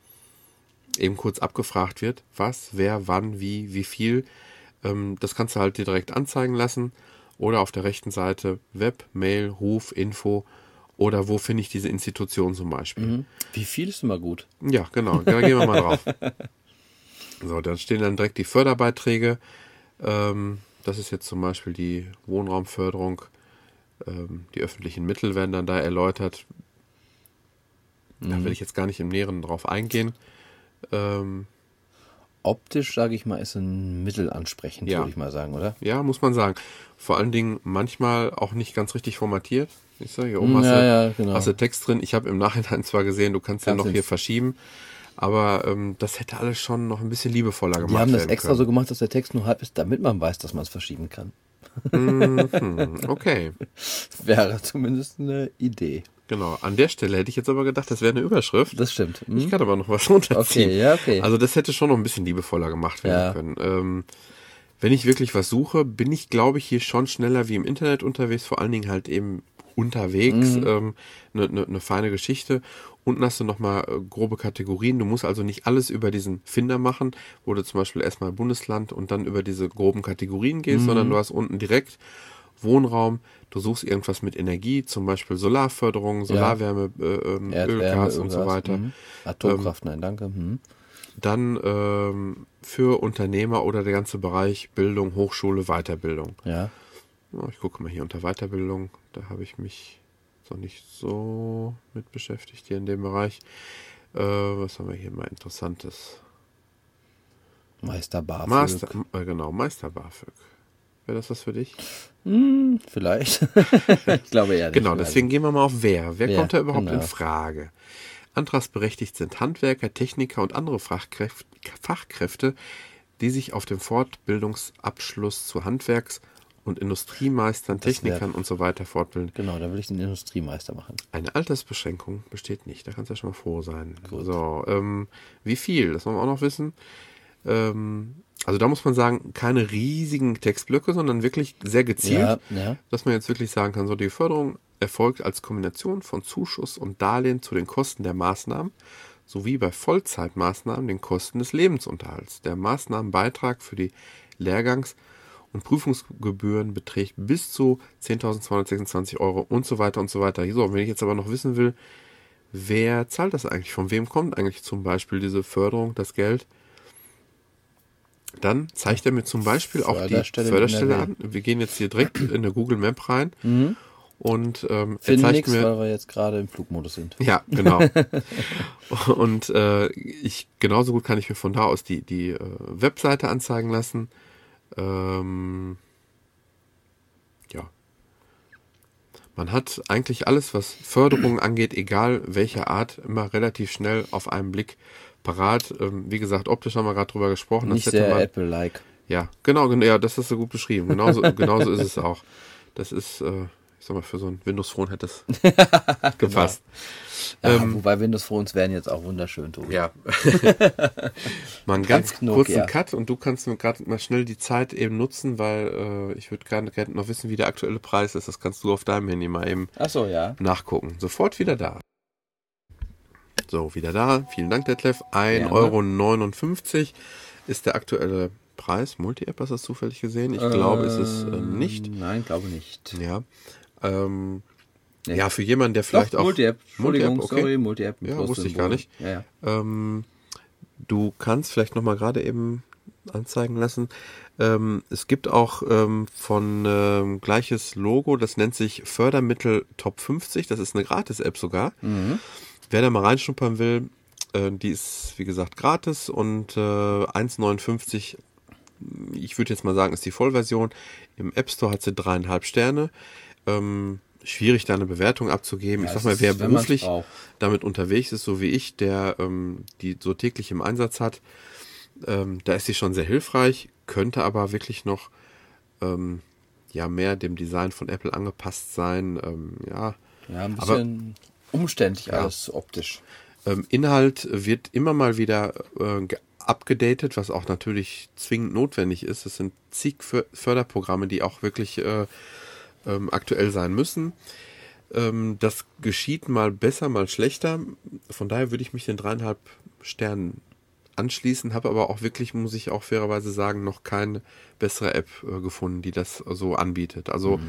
eben kurz abgefragt wird, was, wer, wann, wie, wie viel. Ähm, das kannst du halt dir direkt anzeigen lassen. Oder auf der rechten Seite Web, Mail, Ruf, Info. Oder wo finde ich diese Institution zum Beispiel. Mhm. Wie viel ist immer gut? Ja, genau. Da gehen wir mal drauf. So, dann stehen dann direkt die Förderbeiträge. Ähm, das ist jetzt zum Beispiel die Wohnraumförderung. Ähm, die öffentlichen Mittel werden dann da erläutert. Da will ich jetzt gar nicht im Näheren drauf eingehen. Ähm, Optisch, sage ich mal, ist ein Mittel ansprechend, Ja. würde ich mal sagen, oder? ja, muss man sagen. Vor allen Dingen manchmal auch nicht ganz richtig formatiert. Ich sage, hier oben Mm, hast, ja, du, ja, genau. hast du Text drin. Ich habe im Nachhinein zwar gesehen, du kannst Kannst noch hier verschieben. Aber ähm, das hätte alles schon noch ein bisschen liebevoller gemacht Die haben das extra können. so gemacht, dass der Text nur halb ist, damit man weiß, dass man es verschieben kann. Hm, okay, Wäre zumindest eine Idee. genau. An der Stelle hätte ich jetzt aber gedacht, das wäre eine Überschrift. Das stimmt. Hm? Ich kann aber noch was runterziehen. Okay, ja, okay. Also das hätte schon noch ein bisschen liebevoller gemacht werden Ja. können. Ähm, wenn ich wirklich was suche, bin ich, glaube ich, hier schon schneller wie im Internet unterwegs, vor allen Dingen halt eben unterwegs. Mhm. Ähm, Eine ne, ne feine Geschichte. Unten hast du nochmal äh, grobe Kategorien. Du musst also nicht alles über diesen Finder machen, wo du zum Beispiel erstmal Bundesland und dann über diese groben Kategorien gehst, sondern du hast unten direkt Wohnraum. Du suchst irgendwas mit Energie, zum Beispiel Solarförderung, Solarwärme, äh, ähm, Erdwärme, Ölgas und so weiter. Mhm. Atomkraft, nein, danke. Mhm. Dann ähm, für Unternehmer oder der ganze Bereich Bildung, Hochschule, Weiterbildung. Ja. Ja, ich gucke mal hier unter Weiterbildung. Da habe ich mich noch nicht so mit beschäftigt hier in dem Bereich. Äh, was haben wir hier mal Interessantes? Meister BAföG. Master, äh, genau, Meister BAföG. Wäre das was für dich? Vielleicht. ich glaube eher nicht. Genau, deswegen gehen wir mal auf wer. Wer Wer, kommt da überhaupt genau. in Frage? Antragsberechtigt sind Handwerker, Techniker und andere Fachkräfte, Fachkräfte, die sich auf dem Fortbildungsabschluss zu Handwerks- und Industriemeistern, wär- Technikern und so weiter fortbilden. Genau, da will ich den Industriemeister machen. Eine Altersbeschränkung besteht nicht. Da kannst du ja schon mal froh sein. So, ähm, wie viel? Das wollen wir auch noch wissen. Ähm, also da muss man sagen, keine riesigen Textblöcke, sondern wirklich sehr gezielt, Ja, ja. dass man jetzt wirklich sagen kann, so die Förderung erfolgt als Kombination von Zuschuss und Darlehen zu den Kosten der Maßnahmen sowie bei Vollzeitmaßnahmen den Kosten des Lebensunterhalts. Der Maßnahmenbeitrag für die Lehrgangs- und Prüfungsgebühren beträgt bis zu 10.226 Euro und so weiter und so weiter. So, wenn ich jetzt aber noch wissen will, wer zahlt das eigentlich? Von wem kommt eigentlich zum Beispiel diese Förderung, das Geld? Dann zeigt er mir zum Beispiel auch die Förderstelle an. Wir gehen jetzt hier direkt in der Google Map rein und ähm, er zeigt nichts, mir weil wir jetzt gerade im Flugmodus sind. ja, genau. und äh, ich genauso gut kann ich mir von da aus die die äh, Webseite anzeigen lassen. Ähm, ja. Man hat eigentlich alles, was Förderung angeht, egal welcher Art, immer relativ schnell auf einen Blick parat. Ähm, wie gesagt, optisch haben wir gerade drüber gesprochen. Nicht hätte sehr Apple-like. ja, genau, gen- ja, das hast du gut beschrieben. Genauso, genauso ist es auch. Das ist, äh, ich sag mal, für so ein Windows Phone hätte das gepasst. Ja, wobei Windows Phones wären jetzt auch wunderschön, Tobi. Ja. mal einen ganz Nokia. kurzen Cut und du kannst mir gerade mal schnell die Zeit eben nutzen, weil äh, ich würde gerne noch wissen, wie der aktuelle Preis ist. Das kannst du auf deinem Handy mal eben so, ja. nachgucken. Sofort wieder da. So, wieder da. Vielen Dank, Detlef. 1,59 Gerne. Euro ist der aktuelle Preis. Multi-App, hast du das zufällig gesehen? Ich glaube, es ist äh, nicht. Ähm, Nein, glaube nicht. Ja. Ähm, Nee. Ja, für jemanden, der vielleicht Doch, auch. Multi-App. Entschuldigung, Multi-App, okay. sorry, Multi-App. Ja, wusste ich gar nicht. Ja, ja. Ähm, du kannst vielleicht nochmal gerade eben anzeigen lassen. Ähm, es gibt auch ähm, von ähm, gleiches Logo, das nennt sich Fördermittel Top 50. Das ist eine Gratis-App sogar. Wer da mal reinschnuppern will, äh, die ist wie gesagt gratis und äh, 1,59 ich würde jetzt mal sagen, ist die Vollversion. Im App Store hat sie dreieinhalb Sterne. Ähm, schwierig, da eine Bewertung abzugeben. Ja, ich sag mal, wer beruflich damit unterwegs ist, so wie ich, der ähm, die so täglich im Einsatz hat, ähm, da ist sie schon sehr hilfreich, könnte aber wirklich noch ähm, ja mehr dem Design von Apple angepasst sein. Ähm, ja, ja, ein Aber- bisschen umständlich alles optisch. Ähm, Inhalt wird immer mal wieder äh, ge- abgedatet, was auch natürlich zwingend notwendig ist. Es sind zig Fö- Förderprogramme, die auch wirklich äh, ähm, aktuell sein müssen. Ähm, das geschieht mal besser, mal schlechter. Von daher würde ich mich den dreieinhalb Sternen anschließen, habe aber auch wirklich, muss ich auch fairerweise sagen, noch keine bessere App äh, gefunden, die das so anbietet. Also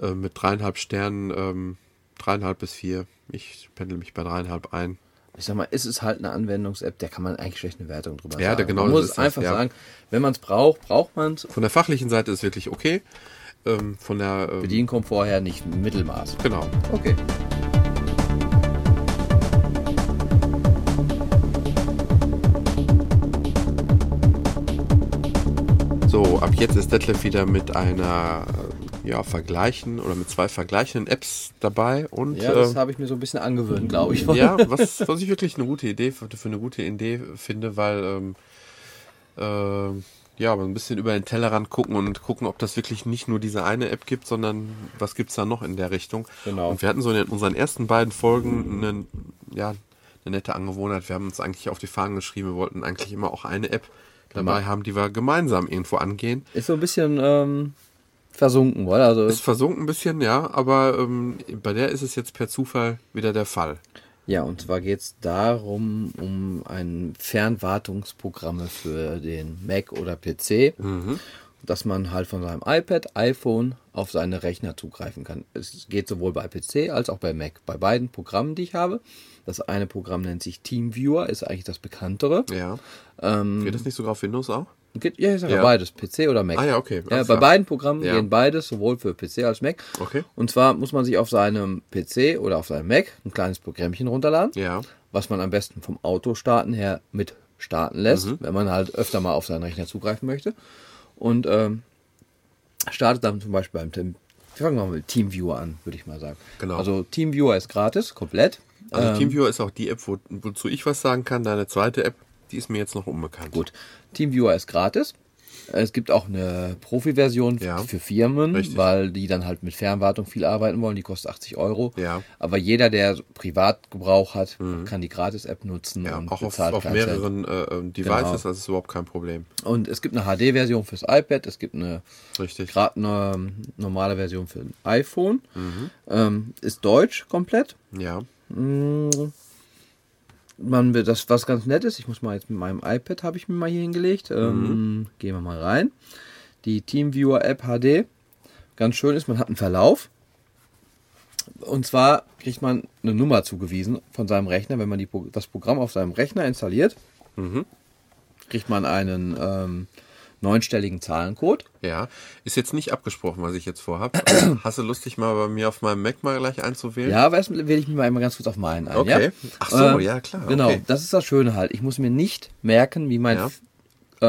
äh, mit dreieinhalb Sternen, ähm, dreieinhalb bis vier. Ich pendel mich bei dreieinhalb ein. Ich sag mal, es ist halt eine Anwendungs-App, der kann man eigentlich schlecht eine Wertung drüber Ja, sagen. der- genau man das muss ist es das, einfach ja. sagen, wenn man es braucht, braucht man es. Von der fachlichen Seite ist wirklich okay. Ähm, von der ähm, Bedienkomfort her nicht Mittelmaß. Genau. Okay. So, ab jetzt ist Detlef wieder mit einer äh, ja, vergleichen oder mit zwei vergleichenden Apps dabei und Ja, das äh, habe ich mir so ein bisschen angewöhnt, glaube ich. ja, was, was ich wirklich eine gute Idee für, für eine gute Idee finde, weil ähm, äh, ja, aber ein bisschen über den Tellerrand gucken und gucken, ob das wirklich nicht nur diese eine App gibt, sondern was gibt's da noch in der Richtung. Genau. Und wir hatten so in unseren ersten beiden Folgen einen, ja, eine nette Angewohnheit. Wir haben uns eigentlich auf die Fahnen geschrieben, wir wollten eigentlich immer auch eine App dabei haben, die wir gemeinsam irgendwo angehen. Ist so ein bisschen ähm, versunken, oder? Also, Ist versunken ein bisschen, ja, aber ähm, bei der ist es jetzt per Zufall wieder der Fall. Ja, und zwar geht es darum, um ein Fernwartungsprogramme für den Mac oder PC, dass man halt von seinem iPad, iPhone auf seine Rechner zugreifen kann. Es geht sowohl bei PC als auch bei Mac. Bei beiden Programmen, die ich habe. Das eine Programm nennt sich TeamViewer, ist eigentlich das bekanntere. Ja. Ähm, Geht das nicht sogar auf Windows auch? Ja, ich sage Ja. beides, PC oder Mac. Ah ja, okay, Ja, bei beiden Programmen gehen beides, sowohl für PC als Mac. Okay. Und zwar muss man sich auf seinem PC oder auf seinem Mac ein kleines Programmchen runterladen, Ja. was man am besten vom Autostarten her mit starten lässt, Mhm. wenn man halt öfter mal auf seinen Rechner zugreifen möchte. Und ähm, startet dann zum Beispiel beim Tim. Wir fangen mal mit TeamViewer an, würde ich mal sagen. Genau. Also TeamViewer ist gratis, komplett. Also Ähm, TeamViewer ist auch die App, wo, wozu ich was sagen kann. Deine zweite App, die ist mir jetzt noch unbekannt. Gut. TeamViewer ist gratis. Es gibt auch eine Profi-Version Ja. für Firmen, Richtig. weil die dann halt mit Fernwartung viel arbeiten wollen. Die kostet 80 Euro. Ja. Mhm. Aber jeder, der Privatgebrauch hat, kann die Gratis-App nutzen Ja, und auch auf, bezahlt auf mehreren äh, äh, Devices, Genau. das ist überhaupt kein Problem. Und es gibt eine HD-Version fürs iPad, es gibt eine gerade eine normale Version für ein iPhone. Mhm. Ähm, ist deutsch komplett. Ja. Man will das, was ganz nett ist, ich muss mal jetzt mit meinem iPad, habe ich mir mal hier hingelegt. Ähm, gehen wir mal rein. Die TeamViewer App HD. Ganz schön ist, man hat einen Verlauf. Und zwar kriegt man eine Nummer zugewiesen von seinem Rechner, wenn man die, das Programm auf seinem Rechner installiert. Kriegt man einen ähm, neunstelligen Zahlencode. Ja. Ist jetzt nicht abgesprochen, was ich jetzt vorhabe. Also, Hast du Lust, dich mal bei mir auf meinem Mac mal gleich einzuwählen? Ja, erst wähle ich mich mal ganz kurz auf meinen ein. Okay. Ja? Ach so, ja, klar, Genau, okay. das ist das Schöne halt. Ich muss mir nicht merken, wie mein Ja.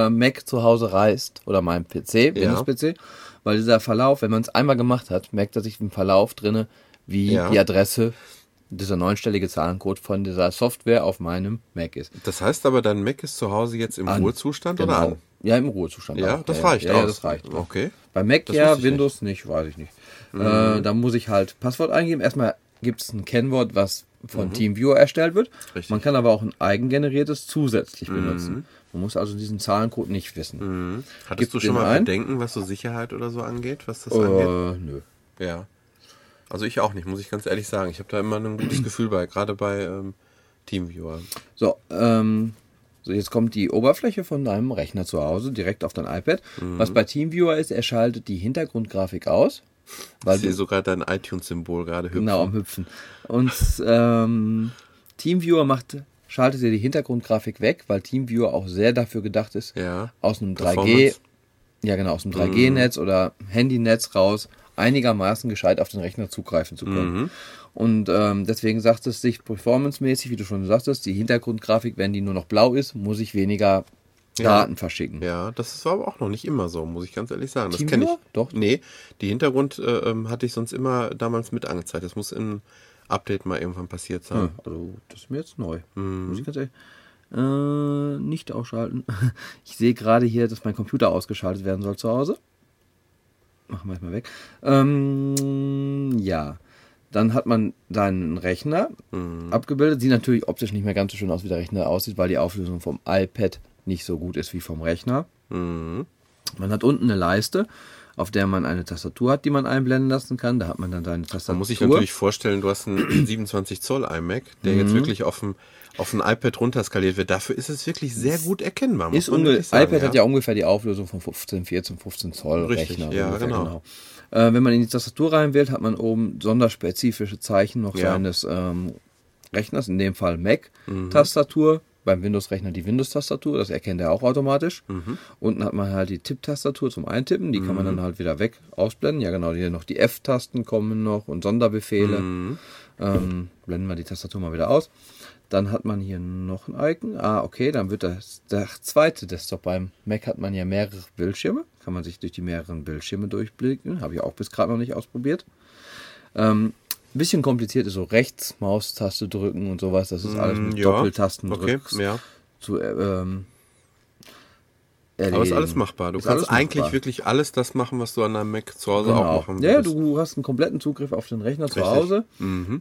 äh, Mac zu Hause reißt oder mein PC, Windows-PC, weil dieser Verlauf, wenn man es einmal gemacht hat, merkt er sich im Verlauf drinne, wie Ja. die Adresse, dieser neunstellige Zahlencode von dieser Software auf meinem Mac ist. Das heißt aber, dein Mac ist zu Hause jetzt im An. Ruhezustand oder Genau. an? Ja, im Ruhezustand. Ja, auch. das ja, reicht ja, ja, das reicht. Okay. Bei Mac Das ja, Windows nicht. weiß ich nicht. Äh, da muss ich halt Passwort eingeben. Erstmal gibt es ein Kennwort, was von TeamViewer erstellt wird. Richtig. Man kann aber auch ein eigengeneriertes zusätzlich benutzen. Man muss also diesen Zahlencode nicht wissen. Hattest Gib du schon mal ein. Bedenken, was so Sicherheit oder so angeht, was das Äh, angeht? nö. Ja. Also ich auch nicht, muss ich ganz ehrlich sagen. Ich habe da immer ein gutes Gefühl bei, gerade bei ähm, Teamviewer. So, ähm, so, jetzt kommt die Oberfläche von deinem Rechner zu Hause direkt auf dein iPad. Was bei TeamViewer ist, er schaltet die Hintergrundgrafik aus. Weil Ich sehe sogar dein iTunes-Symbol gerade hüpfen. genau, am Hüpfen. Und ähm, TeamViewer macht, schaltet dir die Hintergrundgrafik weg, weil TeamViewer auch sehr dafür gedacht ist, Ja. aus einem 3G, Performance. ja genau, aus dem 3G-Netz oder Handynetz raus einigermaßen gescheit auf den Rechner zugreifen zu können. Und ähm, deswegen sagt es sich performancemäßig, wie du schon sagtest, die Hintergrundgrafik, wenn die nur noch blau ist, muss ich weniger Ja. Daten verschicken. Ja, das ist aber auch noch nicht immer so, muss ich ganz ehrlich sagen. Das kenne ich. Doch. Nee, die Hintergrund äh, ähm, hatte ich sonst immer damals mit angezeigt. Das muss im Update mal irgendwann passiert sein. Hm, Also, das ist mir jetzt neu. Muss ich ganz ehrlich. Äh, nicht ausschalten. Ich sehe gerade hier, dass mein Computer ausgeschaltet werden soll zu Hause. Machen wir erstmal weg. Ähm, ja. Dann hat man seinen Rechner abgebildet. Sieht natürlich optisch nicht mehr ganz so schön aus, wie der Rechner aussieht, weil die Auflösung vom iPad nicht so gut ist wie vom Rechner. Mhm. Man hat unten eine Leiste, auf der man eine Tastatur hat, die man einblenden lassen kann. Da hat man dann seine Tastatur. muss ich natürlich vorstellen, du hast einen 27 Zoll iMac, der Mhm. jetzt wirklich auf dem auf ein iPad runterskaliert wird. Dafür ist es wirklich sehr gut erkennbar. muss Ist man unge sagen, iPad hat ja ungefähr die Auflösung von 15, 14, 15 Zoll Richtig, Rechner. ja, ungefähr, genau. Äh, wenn man in die Tastatur reinwählt, hat man oben sonderspezifische Zeichen noch Ja. seines ähm, Rechners, in dem Fall Mhm. Beim Windows-Rechner die Windows-Tastatur, das erkennt er auch automatisch. Mhm. Unten hat man halt die Tipptastatur zum Eintippen, die kann man dann halt wieder weg ausblenden. Ja, genau, hier noch die F-Tasten kommen noch und Sonderbefehle. Mhm. Ähm, blenden wir die Tastatur mal wieder aus. Dann hat man hier noch ein Icon. Ah, okay, dann wird das der zweite Desktop. Beim Mac hat man ja mehrere Bildschirme. Kann man sich durch die mehreren Bildschirme durchblicken. Habe ich auch bis gerade noch nicht ausprobiert. Ähm, ein bisschen kompliziert ist so rechts Maustaste drücken und sowas. Das ist alles mit Mm, ja. Doppeltasten Okay, ja. zu, äh, ähm, Aber ist alles machbar. Du Ist kannst eigentlich machbar. wirklich alles das machen, was du an deinem Mac zu Hause auch Genau. machen Ja, ja, du hast einen kompletten Zugriff auf den Rechner zu Richtig. Hause.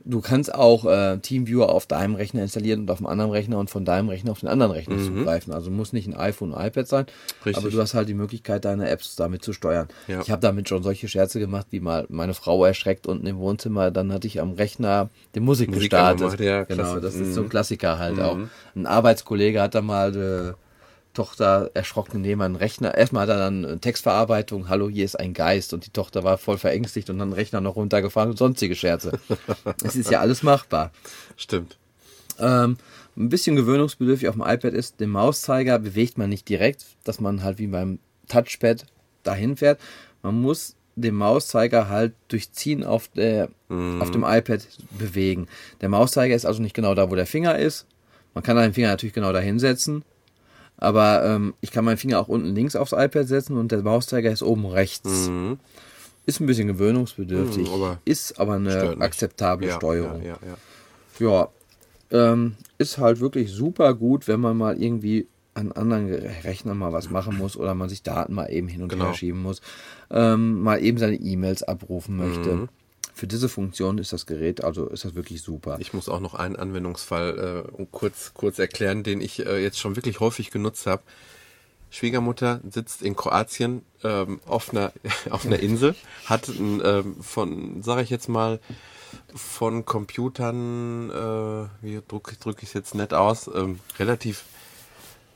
Du kannst auch äh, TeamViewer auf deinem Rechner installieren und auf dem anderen Rechner und von deinem Rechner auf den anderen Rechner zugreifen. Also muss nicht ein iPhone, ein iPad sein, Richtig. aber du hast halt die Möglichkeit, deine Apps damit zu steuern. Ja. Ich habe damit schon solche Scherze gemacht, wie mal meine Frau erschreckt unten im Wohnzimmer, dann hatte ich am Rechner die Musik, Musik gestartet. ja, genau, das ist Mhm. so ein Klassiker halt auch. Ein Arbeitskollege hat da mal die Tochter erschrocken neben einen Rechner. Erstmal hat er dann äh, Textverarbeitung, hallo, hier ist ein Geist und die Tochter war voll verängstigt und dann den Rechner noch runtergefahren und sonstige Scherze. es ist ja alles machbar. Stimmt. Ähm, ein bisschen gewöhnungsbedürftig auf dem iPad ist, den Mauszeiger bewegt man nicht direkt, dass man halt wie beim Touchpad dahin fährt. Man muss den Mauszeiger halt durch Ziehen auf, der, auf dem iPad bewegen. Der Mauszeiger ist also nicht genau da, wo der Finger ist. Man kann den Finger natürlich genau da hinsetzen. Aber ähm, ich kann meinen Finger auch unten links aufs iPad setzen und der Mauszeiger ist oben rechts. Ist ein bisschen gewöhnungsbedürftig, Mhm, aber ist aber eine akzeptable Ja, Steuerung. Ja, ja, ja. Ähm, ist halt wirklich super gut, wenn man mal irgendwie an anderen Rechnern mal was machen muss oder man sich Daten mal eben hin und Genau. her schieben muss, ähm, mal eben seine E-Mails abrufen möchte. Mhm. Für diese Funktion ist das Gerät, also ist das wirklich super. Ich muss auch noch einen Anwendungsfall äh, kurz, kurz erklären, den ich äh, jetzt schon wirklich häufig genutzt habe. Schwiegermutter sitzt in Kroatien ähm, auf, einer, auf einer Insel, hat ein, ähm, von, sage ich jetzt mal, von Computern, äh, wie drücke drück ich es jetzt nett aus, ähm, relativ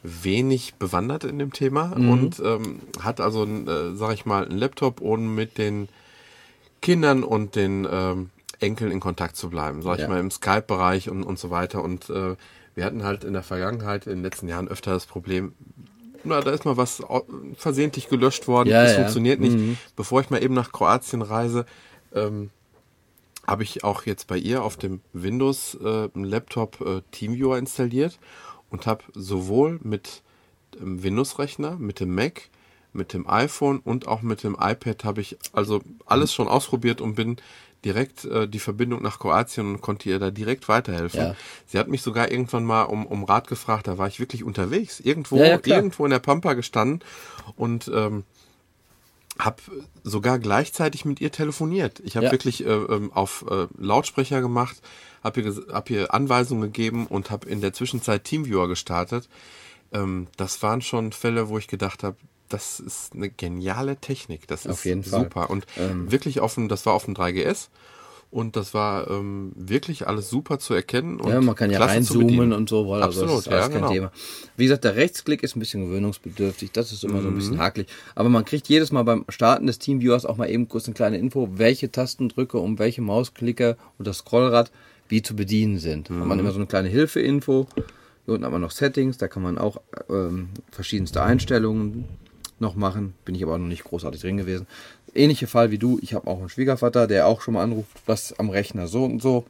wenig bewandert in dem Thema und ähm, hat also, äh, sage ich mal, einen Laptop, um mit den Kindern und den ähm, Enkeln in Kontakt zu bleiben, sag ich Ja. mal, im Skype-Bereich und, und so weiter. Und äh, wir hatten halt in der Vergangenheit, in den letzten Jahren öfter das Problem, na, da ist mal was au- versehentlich gelöscht worden, Ja, es ja. funktioniert nicht. Bevor ich mal eben nach Kroatien reise, ähm, habe ich auch jetzt bei ihr auf dem Windows äh, äh, TeamViewer installiert und habe sowohl mit dem Windows-Rechner, mit dem Mac, mit dem iPhone und auch mit dem iPad habe ich also alles schon ausprobiert und bin direkt äh, die Verbindung nach Kroatien und konnte ihr da direkt weiterhelfen. Ja. Sie hat mich sogar irgendwann mal um, um Rat gefragt, da war ich wirklich unterwegs, irgendwo, Ja, ja, irgendwo in der Pampa gestanden und ähm, habe sogar gleichzeitig mit ihr telefoniert. Ich habe wirklich äh, ähm, auf äh, Lautsprecher gemacht, habe ihr, hab ihr Anweisungen gegeben und habe in der Zwischenzeit Teamviewer gestartet. Ähm, das waren schon Fälle, wo ich gedacht habe, das ist eine geniale Technik. Das Auf ist jeden Fall. super. Und Ähm. wirklich auf dem, das war auf dem 3GS. Und das war ähm, wirklich alles super zu erkennen. Ja, man kann ja reinzoomen und so, weil also Absolut, das ist alles ja, kein genau. Thema. Wie gesagt, der Rechtsklick ist ein bisschen gewöhnungsbedürftig, das ist immer so ein Mhm. bisschen hakelig. Aber man kriegt jedes Mal beim Starten des Teamviewers auch mal eben kurz eine kleine Info, welche Tasten drücke, um welche Mausklicke und das Scrollrad wie zu bedienen sind. Hat Mhm. man immer so eine kleine Hilfeinfo. Hier unten hat man noch Settings, da kann man auch ähm, verschiedenste Einstellungen noch machen. Bin ich aber noch nicht großartig drin gewesen. Ähnlicher Fall wie du. Ich habe auch einen Schwiegervater, der auch schon mal anruft, was am Rechner so und so.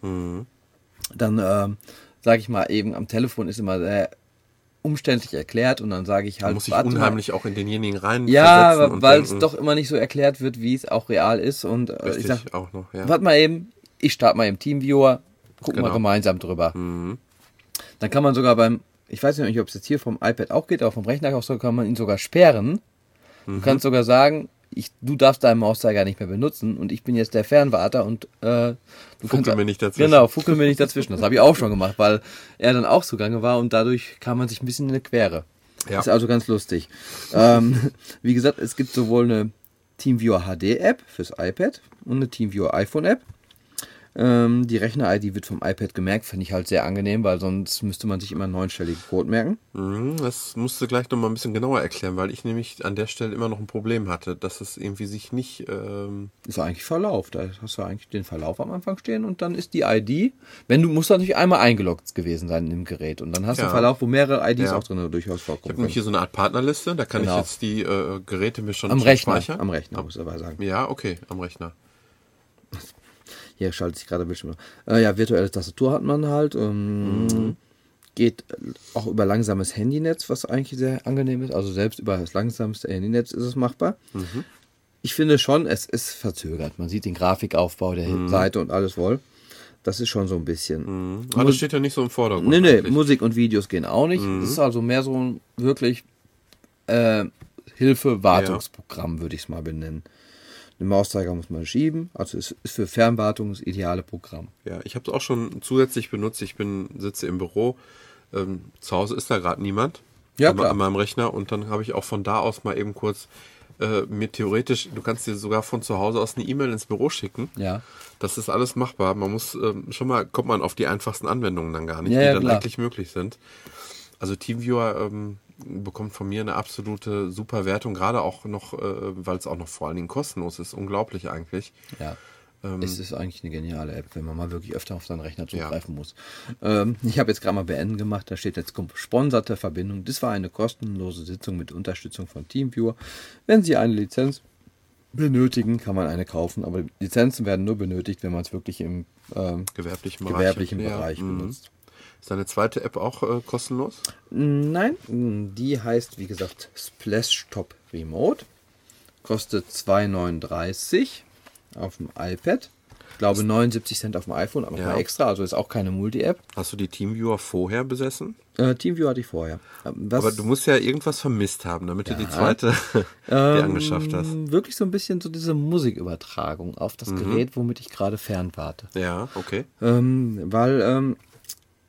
Dann ähm, sage ich mal eben, am Telefon ist immer sehr umständlich erklärt und dann sage ich Da halt, muss ich warte mal. unheimlich auch in denjenigen rein ja, weil es doch immer nicht so erklärt wird, wie es auch real ist. Und äh, ich sag, auch noch, ja. warte mal eben, ich starte mal im Teamviewer, gucken wir Genau. gemeinsam drüber. Dann kann man sogar beim, ich weiß nicht, ob es jetzt hier vom iPad auch geht, aber vom Rechner auch so, kann man ihn sogar sperren. Du kannst sogar sagen, ich, du darfst deinen Mauszeiger nicht mehr benutzen und ich bin jetzt der Fernwarter und äh, du Fuckel mir nicht dazwischen. Genau, fuckel mir nicht dazwischen. Das habe ich auch schon gemacht, weil er dann auch zugange war und dadurch kam man sich ein bisschen in eine Quere. Ja. Ist also ganz lustig. ähm, wie gesagt, es gibt sowohl eine TeamViewer HD App fürs iPad und eine TeamViewer iPhone App. Ähm, die Rechner-ID wird vom iPad gemerkt, finde ich halt sehr angenehm, weil sonst müsste man sich immer einen neunstelligen Code merken. Mhm, Das musst du gleich noch mal ein bisschen genauer erklären, weil ich nämlich an der Stelle immer noch ein Problem hatte, dass es irgendwie sich nicht. Ähm, Ist eigentlich Verlauf. Da hast du eigentlich den Verlauf am Anfang stehen und dann ist die ID. Wenn du musst natürlich einmal eingeloggt gewesen sein im Gerät und dann hast du Ja. einen Verlauf, wo mehrere IDs Ja. auch drin durchaus ich vorkommen. habe nämlich hier so eine Art Partnerliste, da kann Genau. ich jetzt die äh, Geräte mir schon Am Rechner, speichern. am Rechner, muss ich aber sagen. Ja, okay, am Rechner. Hier schaltet sich gerade Bildschirm. Äh, ja, virtuelle Tastatur hat man halt. Ähm, Geht auch über langsames Handynetz, was eigentlich sehr angenehm ist. Also selbst über das langsamste Handynetz ist es machbar. Ich finde schon, es ist verzögert. Man sieht den Grafikaufbau der Seite und alles wohl. Das ist schon so ein bisschen. Aber das steht ja nicht so im Vordergrund. Nee, nee, eigentlich. Musik und Videos gehen auch nicht. Das ist also mehr so ein wirklich äh, Hilfe-Wartungsprogramm, würde ich es mal benennen. Den Mauszeiger muss man schieben, also es ist für Fernwartung das ideale Programm. Ja, ich habe es auch schon zusätzlich benutzt. Ich bin sitze im Büro. Ähm, zu Hause ist da gerade niemand Ja, an, klar. an meinem Rechner und dann habe ich auch von da aus mal eben kurz äh, mir theoretisch, du kannst dir sogar von zu Hause aus eine E-Mail ins Büro schicken. Ja. Das ist alles machbar. Man muss ähm, schon mal, kommt man auf die einfachsten Anwendungen dann gar nicht, Ja, die ja, dann klar. eigentlich möglich sind. Also Teamviewer ähm, bekommt von mir eine absolute super Wertung, gerade auch noch, äh, weil es auch noch vor allen Dingen kostenlos ist. Unglaublich eigentlich. Ja. Ähm, es ist eigentlich eine geniale App, wenn man mal wirklich öfter auf seinen Rechner zugreifen muss. Ähm, ich habe jetzt gerade mal beenden gemacht, da steht jetzt gesponserte Verbindung. Das war eine kostenlose Sitzung mit Unterstützung von TeamViewer. Wenn Sie eine Lizenz benötigen, kann man eine kaufen, aber Lizenzen werden nur benötigt, wenn man es wirklich im ähm, Gewerblichen Bereich. gewerblichen Ja, Bereich mhm. benutzt. Ist deine zweite App auch äh, kostenlos? Nein, die heißt wie gesagt Splash Top Remote. Kostet 2,39 auf dem iPad. Ich glaube 79 Cent auf dem iPhone, aber Ja. mal extra, also ist auch keine Multi-App. Hast du die Teamviewer vorher besessen? Äh, TeamViewer hatte ich vorher. Ähm, Was, Aber du musst ja irgendwas vermisst haben, damit du die zweite dir angeschafft hast. ähm, wirklich so ein bisschen so diese Musikübertragung auf das Mhm. Gerät, womit ich gerade fernwarte. Ja, okay. Ähm, weil ähm,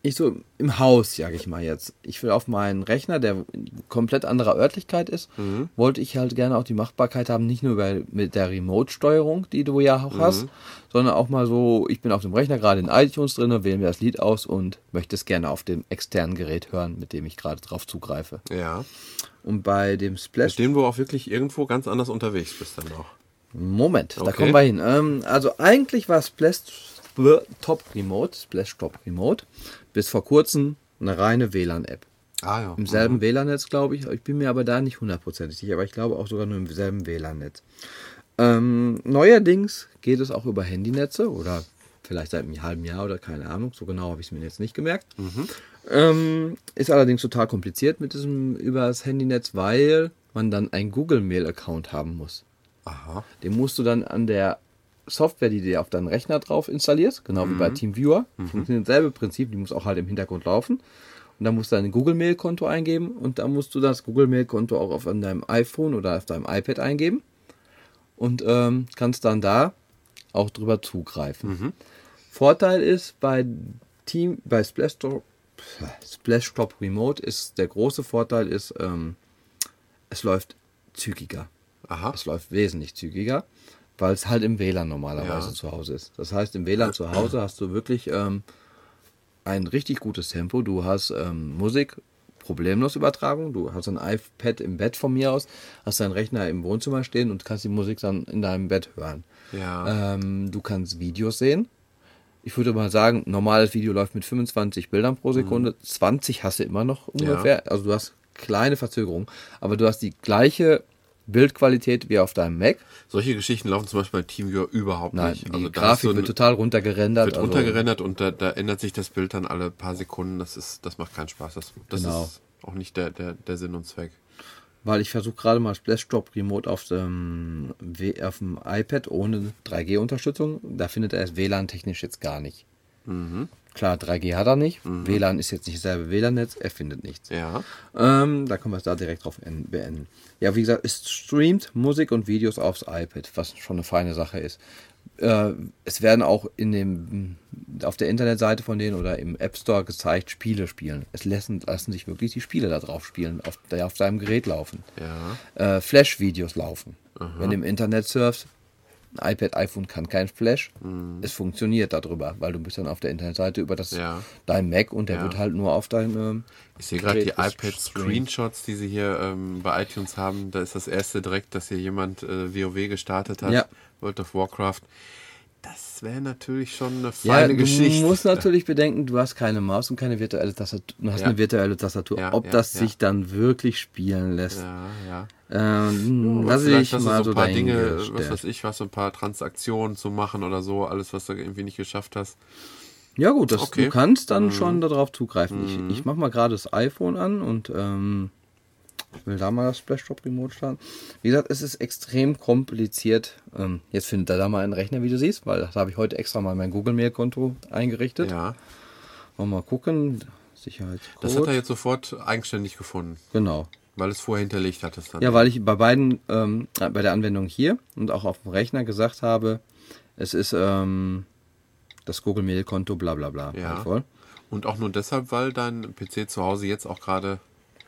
ich so im Haus, sage ich mal jetzt, ich will auf meinen Rechner, der in komplett anderer Örtlichkeit ist, Mhm. wollte ich halt gerne auch die Machbarkeit haben, nicht nur bei, mit der Remote-Steuerung, die du ja auch Mhm. hast, sondern auch mal so, ich bin auf dem Rechner gerade in iTunes drin, wähle mir das Lied aus und möchte es gerne auf dem externen Gerät hören, mit dem ich gerade drauf zugreife. Ja. Und bei dem Splash Mit dem du auch wirklich irgendwo ganz anders unterwegs bist dann auch. Moment, da Okay. kommen wir hin. Ähm, also eigentlich war Splash Top Remote, Splash Top Remote, bis vor kurzem eine reine WLAN-App. Ah ja. Im selben WLAN-Netz, glaube ich. Ich bin mir aber da nicht hundertprozentig sicher, aber ich glaube auch sogar nur im selben WLAN-Netz. Ähm, neuerdings geht es auch über Handynetze oder vielleicht seit einem halben Jahr oder keine Ahnung. So genau habe ich es mir jetzt nicht gemerkt. Ähm, ist allerdings total kompliziert mit diesem über das Handynetz, weil man dann einen Google Mail-Account haben muss. Aha. Den musst du dann an der Software, die du dir auf deinen Rechner drauf installierst, genau wie bei TeamViewer, funktioniert dasselbe Prinzip, die muss auch halt im Hintergrund laufen. Und dann musst du dein Google Mail Konto eingeben und dann musst du das Google Mail Konto auch auf deinem iPhone oder auf deinem iPad eingeben und ähm, kannst dann da auch drüber zugreifen. Vorteil ist bei Team bei Splashtop Splashtop Remote ist der große Vorteil ist ähm, es läuft zügiger. Aha. Es läuft wesentlich zügiger, weil es halt im WLAN normalerweise Ja. zu Hause ist. Das heißt, im WLAN zu Hause hast du wirklich ähm, ein richtig gutes Tempo. Du hast ähm, Musik problemlos Übertragung. Du hast ein iPad im Bett von mir aus, hast deinen Rechner im Wohnzimmer stehen und kannst die Musik dann in deinem Bett hören. Ja. Ähm, du kannst Videos sehen. Ich würde mal sagen, normales Video läuft mit 25 Bildern pro Sekunde. 20 hast du immer noch ungefähr. Also du hast kleine Verzögerungen, aber du hast die gleiche Bildqualität wie auf deinem Mac. Solche Geschichten laufen zum Beispiel bei TeamViewer überhaupt Nein, nicht. die Also Grafik so ein- wird total runtergerendert. wird also- runtergerendert und da, da ändert sich das Bild dann alle paar Sekunden. Das ist, das macht keinen Spaß. Das, das Genau. ist auch nicht der, der, der Sinn und Zweck. Weil ich versuche gerade mal Splashdrop Remote auf dem, W- auf dem iPad ohne 3G-Unterstützung. Da findet er es WLAN-technisch jetzt gar nicht. Klar, 3G hat er nicht. WLAN ist jetzt nicht dasselbe WLAN-Netz. Er findet nichts. Ja. Ähm, da können wir es da direkt drauf en- beenden. Ja, wie gesagt, es streamt Musik und Videos aufs iPad, was schon eine feine Sache ist. Äh, es werden auch in dem, auf der Internetseite von denen oder im App Store gezeigt, Spiele spielen. Es lassen, lassen sich wirklich die Spiele da drauf spielen, auf, auf deinem Gerät laufen. Ja. Äh, Flash-Videos laufen. Wenn du im Internet surfst, ein iPad, iPhone kann kein Flash. Es funktioniert darüber, weil du bist dann auf der Internetseite über das Ja. dein Mac und der Ja. wird halt nur auf deinem Ich sehe gerade die iPad-Screenshots, die sie hier ähm, bei iTunes haben. Da ist das erste direkt, dass hier jemand äh, WoW gestartet hat. Ja. World of Warcraft. Das wäre natürlich schon eine Ja, feine du Geschichte. musst natürlich bedenken, du hast keine Maus und keine virtuelle Tastatur. Du hast Ja. eine virtuelle Tastatur. Ja, Ob ja, das ja. sich dann wirklich spielen lässt, Ja, ja. ähm, lass ich du mal so ein paar Dinge, was weiß ich, was so ein paar Transaktionen zu machen oder so, alles, was du irgendwie nicht geschafft hast. Ja gut, das, Okay. Mhm. du kannst dann schon darauf zugreifen. Ich, ich mache mal gerade das iPhone an und ähm, will da mal das Splashtop Remote starten. Wie gesagt, es ist extrem kompliziert. Ähm, jetzt findet er da mal einen Rechner, wie du siehst, weil da habe ich heute extra mal mein Google Mail Konto eingerichtet. Ja. Wollen wir mal gucken. Sicherheitscode. Das hat er jetzt sofort eigenständig gefunden. Genau. Weil es vorher hinterlegt hattest dann. Ja, weil ich bei beiden, ähm, bei der Anwendung hier und auch auf dem Rechner gesagt habe, es ist ähm, das Google Mail Konto, bla bla bla. Ja. halt voll. Und auch nur deshalb, weil dein PC zu Hause jetzt auch gerade,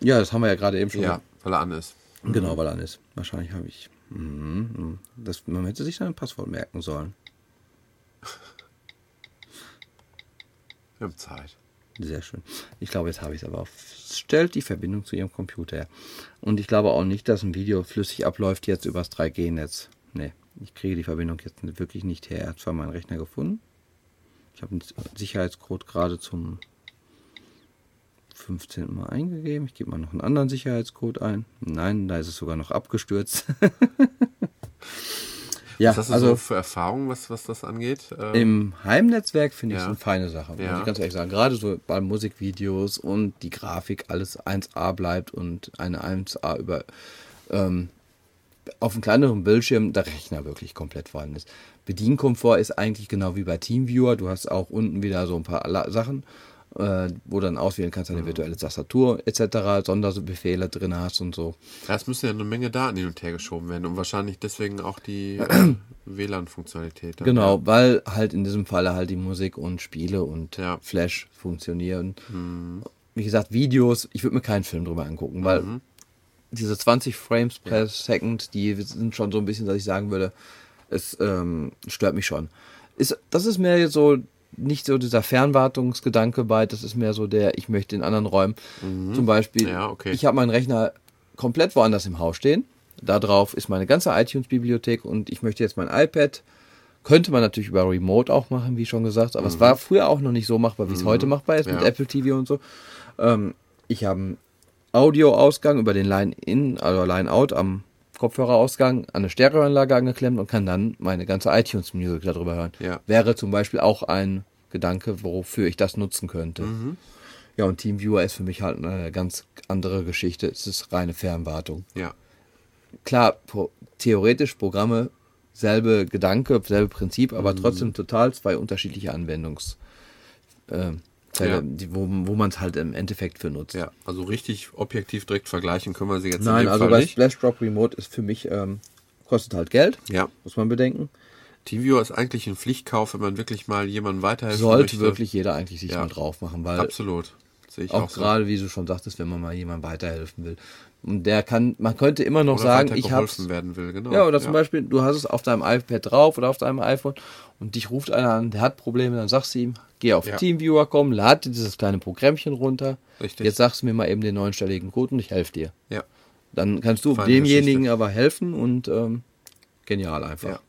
Ja, das haben wir ja gerade eben schon. ja, weil er an ist. Genau, weil er an ist. Wahrscheinlich habe ich. Mhm, das, man hätte sich dann ein Passwort merken sollen. Wir haben Zeit. Sehr schön. Ich glaube, jetzt habe ich es aber. Es stellt die Verbindung zu Ihrem Computer her. Und ich glaube auch nicht, dass ein Video flüssig abläuft jetzt übers 3G-Netz. Nee, ich kriege die Verbindung jetzt wirklich nicht her. Er hat zwar meinen Rechner gefunden. Ich habe einen Sicherheitscode gerade zum 15. Mal eingegeben. Ich gebe mal noch einen anderen Sicherheitscode ein. Nein, da ist es sogar noch abgestürzt. ja, Was hast du also so für Erfahrungen, was, was das angeht? Ähm, im Heimnetzwerk finde ich es Ja. eine feine Sache, muss Ja. ich ganz ehrlich sagen. Gerade so bei Musikvideos und die Grafik alles 1A bleibt und eine 1A über ähm, auf einem kleineren Bildschirm der Rechner wirklich komplett vorhanden ist. Bedienkomfort ist eigentlich genau wie bei TeamViewer. Du hast auch unten wieder so ein paar Sachen, äh, wo du dann auswählen kannst, Mhm. eine virtuelle Tastatur etc., Sonderbefehle drin hast und so. ja, es müssen ja eine Menge Daten hin und her geschoben werden und wahrscheinlich deswegen auch die äh, WLAN-Funktionalität. Genau, weil halt in diesem Falle halt die Musik und Spiele und Ja. Flash funktionieren. Wie gesagt, Videos, ich würde mir keinen Film drüber angucken, weil diese 20 Frames per Second, die sind schon so ein bisschen, dass ich sagen würde, es ähm, stört mich schon. Ist, das ist mehr jetzt so nicht so dieser Fernwartungsgedanke bei, das ist mehr so der, ich möchte in anderen Räumen. Zum Beispiel, Ja, okay. ich habe meinen Rechner komplett woanders im Haus stehen. Da drauf ist meine ganze iTunes-Bibliothek und ich möchte jetzt mein iPad. Könnte man natürlich über Remote auch machen, wie schon gesagt, aber es war früher auch noch nicht so machbar, wie es heute machbar ist mit Mhm. Ja. Apple TV und so. Ähm, ich habe einen Audioausgang über den Line-In, also Line-Out am Kopfhörerausgang an eine Stereoanlage angeklemmt und kann dann meine ganze iTunes-Musik darüber hören. Ja. Wäre zum Beispiel auch ein Gedanke, wofür ich das nutzen könnte. Mhm. Ja, und TeamViewer ist für mich halt eine ganz andere Geschichte. Es ist reine Fernwartung. Ja. Klar, pro, theoretisch Programme, selbe Gedanke, selbe Prinzip, aber trotzdem total zwei unterschiedliche Anwendungsfälle, äh, Fälle, Ja. die, wo, wo man es halt im Endeffekt für nutzt. ja, also richtig objektiv direkt vergleichen können wir sie jetzt in Nein, dem also Fall bei nicht. Splash Drop Remote ist für mich, ähm, kostet halt Geld, Ja, muss man bedenken. TeamViewer ist eigentlich ein Pflichtkauf, wenn man wirklich mal jemandem weiterhelfen Sollte möchte. wirklich jeder eigentlich sich Ja. mal drauf machen, weil Absolut. Sehe ich auch auch, so. gerade, wie du schon sagtest, wenn man mal jemandem weiterhelfen will. Und der kann, man könnte immer noch Oder sagen, ich habe werden will, genau. Ja, oder zum Beispiel, du hast es auf deinem iPad drauf oder auf deinem iPhone und dich ruft einer an, der hat Probleme, dann sagst du ihm, geh auf Ja. Teamviewer, komm, lad dir dieses kleine Programmchen runter. Richtig. Jetzt sagst du mir mal eben den neunstelligen Code und ich helfe dir. Ja. Dann kannst du Feine demjenigen Geschichte. aber helfen und ähm, genial einfach. Ja.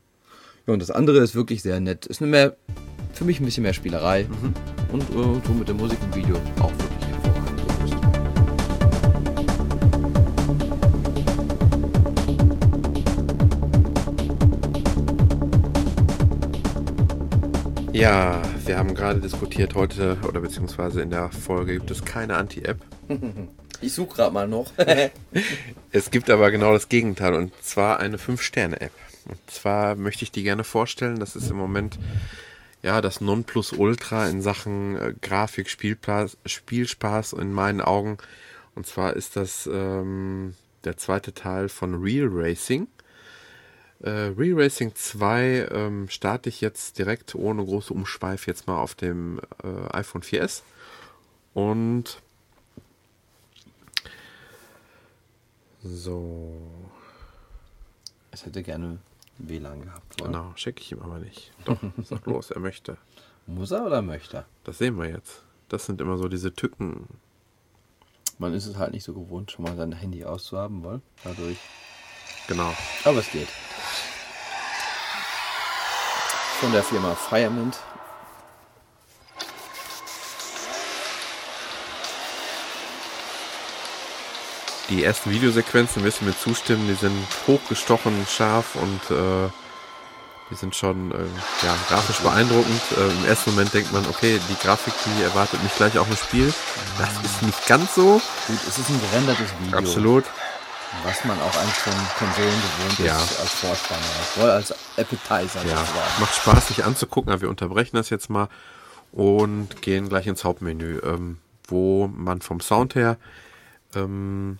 Ja. und das andere ist wirklich sehr nett. Ist eine mehr, für mich ein bisschen mehr Spielerei Mhm. und äh, so mit der Musik und Video auch wirklich Ja, wir haben gerade diskutiert heute, oder beziehungsweise in der Folge gibt es keine Anti-App. Ich suche gerade mal noch. Es gibt aber genau das Gegenteil und zwar eine 5-Sterne-App. Und zwar möchte ich die gerne vorstellen. Das ist im Moment ja das Nonplusultra in Sachen äh, Grafik, Spielpla- Spielspaß in meinen Augen. Und zwar ist das ähm, der zweite Teil von Real Racing. Äh, Real Racing 2 ähm, starte ich jetzt direkt ohne große Umschweif jetzt mal auf dem äh, iPhone 4S. Und so, Es hätte gerne WLAN gehabt. oder? Genau, schicke ich ihm aber nicht. Doch, sag los, er möchte. Muss er oder möchte er? Das sehen wir jetzt. Das sind immer so diese Tücken. Man ist es halt nicht so gewohnt, schon mal sein Handy auszuhaben, weil dadurch. Genau. Aber es geht. Von der Firma Firemint. Die ersten Videosequenzen, du mir zustimmen, die sind hochgestochen, scharf und äh, die sind schon äh, ja, grafisch beeindruckend. Äh, Im ersten Moment denkt man, okay, die Grafik, die erwartet mich gleich auch ein Spiel. Das ist nicht ganz so. Gut, es ist ein gerendertes Video. Absolut. Was man auch eigentlich von Konsolen gewohnt Ja. ist, als Vorspann. Voll als Appetizer. Ja, sozusagen. macht Spaß, sich anzugucken, aber wir unterbrechen das jetzt mal und gehen gleich ins Hauptmenü, ähm, wo man vom Sound her ähm,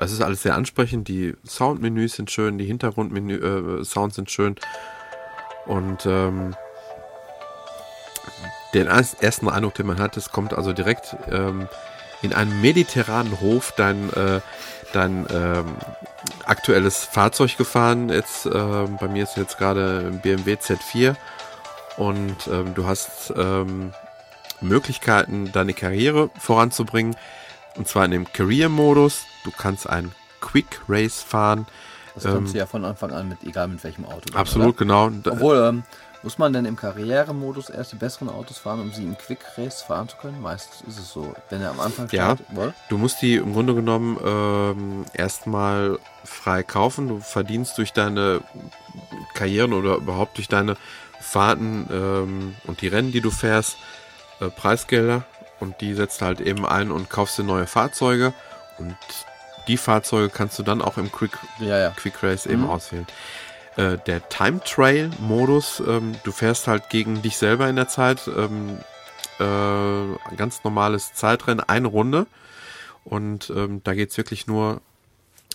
es ist alles sehr ansprechend. Die Soundmenüs sind schön, die Hintergrundmenü äh, sind schön. Und ähm, den ersten Eindruck, den man hat, es kommt also direkt ähm, in einem mediterranen Hof dein, äh, dein ähm, aktuelles Fahrzeug gefahren. Jetzt äh, bei mir ist jetzt gerade ein BMW Z4 und ähm, du hast ähm, Möglichkeiten, deine Karriere voranzubringen. Und zwar in dem Career-Modus. Du kannst ein Quick Race fahren. Das kannst ähm, du ja von Anfang an mit, egal mit welchem Auto. Absolut, oder? genau. Obwohl, ähm, muss man denn im Karrieremodus erst die besseren Autos fahren, um sie im Quick Race fahren zu können? Meistens ist es so, wenn er am Anfang. Ja, du musst die im Grunde genommen ähm, erstmal frei kaufen. Du verdienst durch deine Karrieren oder überhaupt durch deine Fahrten ähm, und die Rennen, die du fährst, äh, Preisgelder und die setzt halt eben ein und kaufst dir neue Fahrzeuge und die Fahrzeuge kannst du dann auch im Quick, ja, ja. Quick Race eben mhm. auswählen. Äh, der Time Trail Modus, ähm, du fährst halt gegen dich selber in der Zeit, ähm, äh, ganz normales Zeitrennen, eine Runde und ähm, da es wirklich nur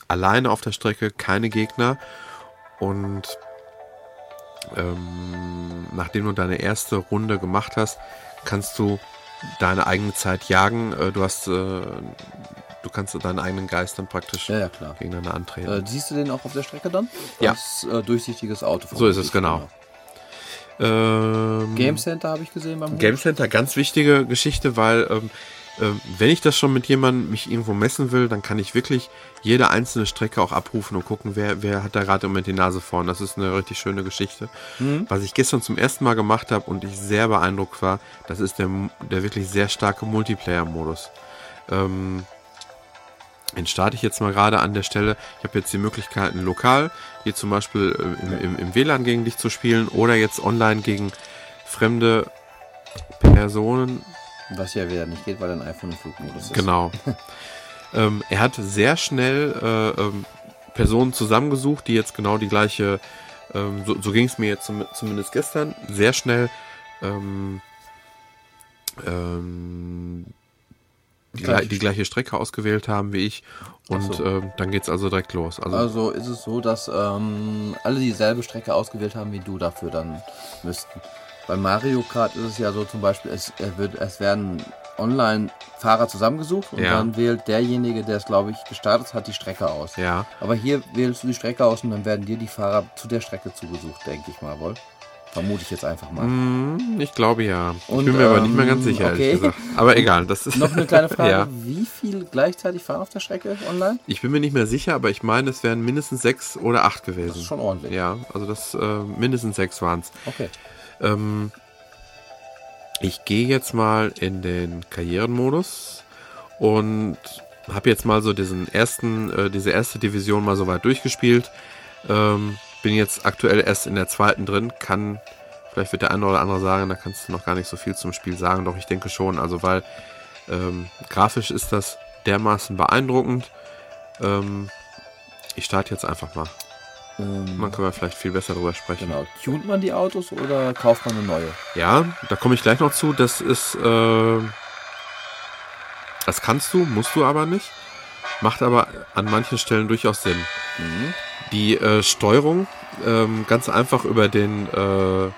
alleine auf der Strecke, keine Gegner und ähm, nachdem du deine erste Runde gemacht hast, kannst du deine eigene Zeit jagen. Äh, du hast, äh, du kannst deinen eigenen Geist dann praktisch ja, ja, gegeneinander antreten. Äh, siehst du den auch auf der Strecke dann? Ja. Als äh, durchsichtiges Auto. So ist es, genau. genau. Ähm, Game Center habe ich gesehen beim Game Center, ganz wichtige Geschichte, weil ähm, ähm, wenn ich das schon mit jemandem mich irgendwo messen will, dann kann ich wirklich jede einzelne Strecke auch abrufen und gucken, wer, wer hat da gerade im Moment die Nase vorn. Das ist eine richtig schöne Geschichte. Mhm. Was ich gestern zum ersten Mal gemacht habe und ich sehr beeindruckt war, das ist der, der wirklich sehr starke Multiplayer-Modus. Ähm, den starte ich jetzt mal gerade an der Stelle. Ich habe jetzt die Möglichkeiten lokal, hier zum Beispiel äh, im, im, im WLAN gegen dich zu spielen oder jetzt online gegen fremde Personen was ja wieder nicht geht, weil ein iPhone im Flugmodus ist. Genau. ähm, er hat sehr schnell äh, ähm, Personen zusammengesucht, die jetzt genau die gleiche, ähm, so, so ging es mir jetzt zum, zumindest gestern, sehr schnell ähm, ähm, die, Gleich. die, gleiche Strecke ausgewählt haben wie ich. Und so. ähm, dann geht es also direkt los. Also, also ist es so, dass ähm, alle dieselbe Strecke ausgewählt haben wie du dafür dann müssten. Bei Mario Kart ist es ja so zum Beispiel, es, wird, es werden online Fahrer zusammengesucht und ja. dann wählt derjenige, der es glaube ich gestartet hat, die Strecke aus. Ja. Aber hier wählst du die Strecke aus und dann werden dir die Fahrer zu der Strecke zugesucht, denke ich mal wohl. Vermute ich jetzt einfach mal. Mm, ich glaube ja. Und, ich bin mir ähm, aber nicht mehr ganz ähm, sicher, okay. ehrlich gesagt. Aber egal, das ist. Noch eine kleine Frage. ja. Wie viel gleichzeitig fahren auf der Strecke online? Ich bin mir nicht mehr sicher, aber ich meine, es wären mindestens sechs oder acht gewesen. Das ist schon ordentlich. Ja, also das äh, mindestens sechs waren es. Okay. Ähm, ich gehe jetzt mal in den Karrierenmodus und habe jetzt mal so diesen ersten, äh, diese erste Division mal so weit durchgespielt. Ähm, bin jetzt aktuell erst in der zweiten drin, kann, vielleicht wird der eine oder andere sagen, da kannst du noch gar nicht so viel zum Spiel sagen, doch ich denke schon, also weil ähm, grafisch ist das dermaßen beeindruckend. Ähm, ich starte jetzt einfach mal. Ähm, man kann vielleicht viel besser darüber sprechen. Genau. Tunt man die Autos oder kauft man eine neue? Ja, da komme ich gleich noch zu. Das ist, äh, das kannst du, musst du aber nicht. Macht aber an manchen Stellen durchaus Sinn. Mhm. Die äh, Steuerung ähm, ganz einfach über den äh,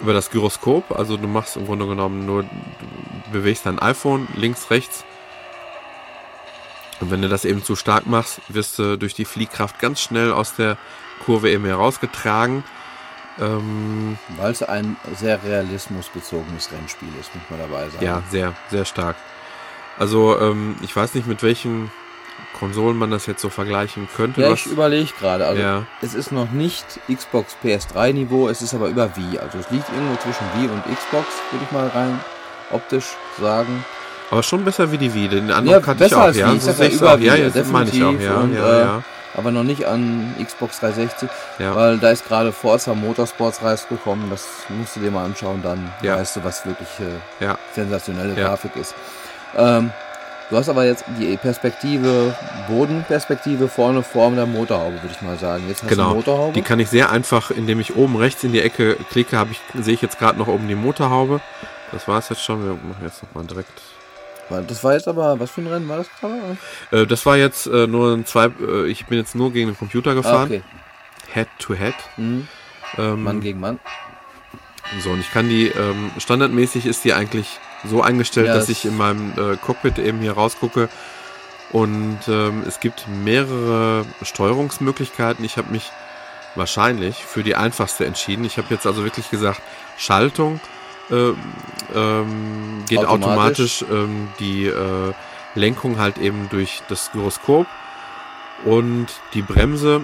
über das Gyroskop. Also du machst im Grunde genommen nur, du bewegst dein iPhone links, rechts und wenn du das eben zu stark machst, wirst du durch die Fliehkraft ganz schnell aus der Kurve eben herausgetragen. Ähm, Weil es ein sehr realismusbezogenes Rennspiel ist, muss man dabei sagen. Ja, sehr, sehr stark. Also ähm, ich weiß nicht, mit welchen Konsolen man das jetzt so vergleichen könnte. Ja, ich überlege gerade. Also ja. es ist noch nicht Xbox PS3 Niveau, es ist aber über Wii. Also es liegt irgendwo zwischen Wii und Xbox, würde ich mal rein optisch sagen. Aber schon besser wie die Wii, den anderen ja, kannte ich auch, als ja. Wii. So sehe ich auch. Ja, jetzt meine ich auch, ja, und, ja, ja. Äh, aber noch nicht an Xbox 360, ja. weil da ist gerade Forza Motorsports rausgekommen, das musst du dir mal anschauen, dann ja. weißt du, was wirklich äh, ja. sensationelle Grafik ist. Ähm, du hast aber jetzt die Perspektive, Bodenperspektive vorne vor der Motorhaube, würde ich mal sagen. Jetzt hast genau. du Motorhaube. Die kann ich sehr einfach, indem ich oben rechts in die Ecke klicke, habe ich, sehe ich jetzt gerade noch oben die Motorhaube. Das war es jetzt schon. Wir machen jetzt nochmal direkt Das war jetzt aber, was für ein Rennen war das gerade? Äh, das war jetzt äh, nur ein zwei, äh, ich bin jetzt nur gegen den Computer gefahren. Ah, okay. Head to Head. Mhm. Ähm, Mann gegen Mann. So, und ich kann die, ähm, standardmäßig ist die eigentlich so eingestellt, ja, dass ich in meinem äh, Cockpit eben hier rausgucke. Und ähm, es gibt mehrere Steuerungsmöglichkeiten. Ich habe mich wahrscheinlich für die einfachste entschieden. Ich habe jetzt also wirklich gesagt, Schaltung äh, ähm, geht automatisch, automatisch ähm, die äh, Lenkung halt eben durch das Gyroskop und die Bremse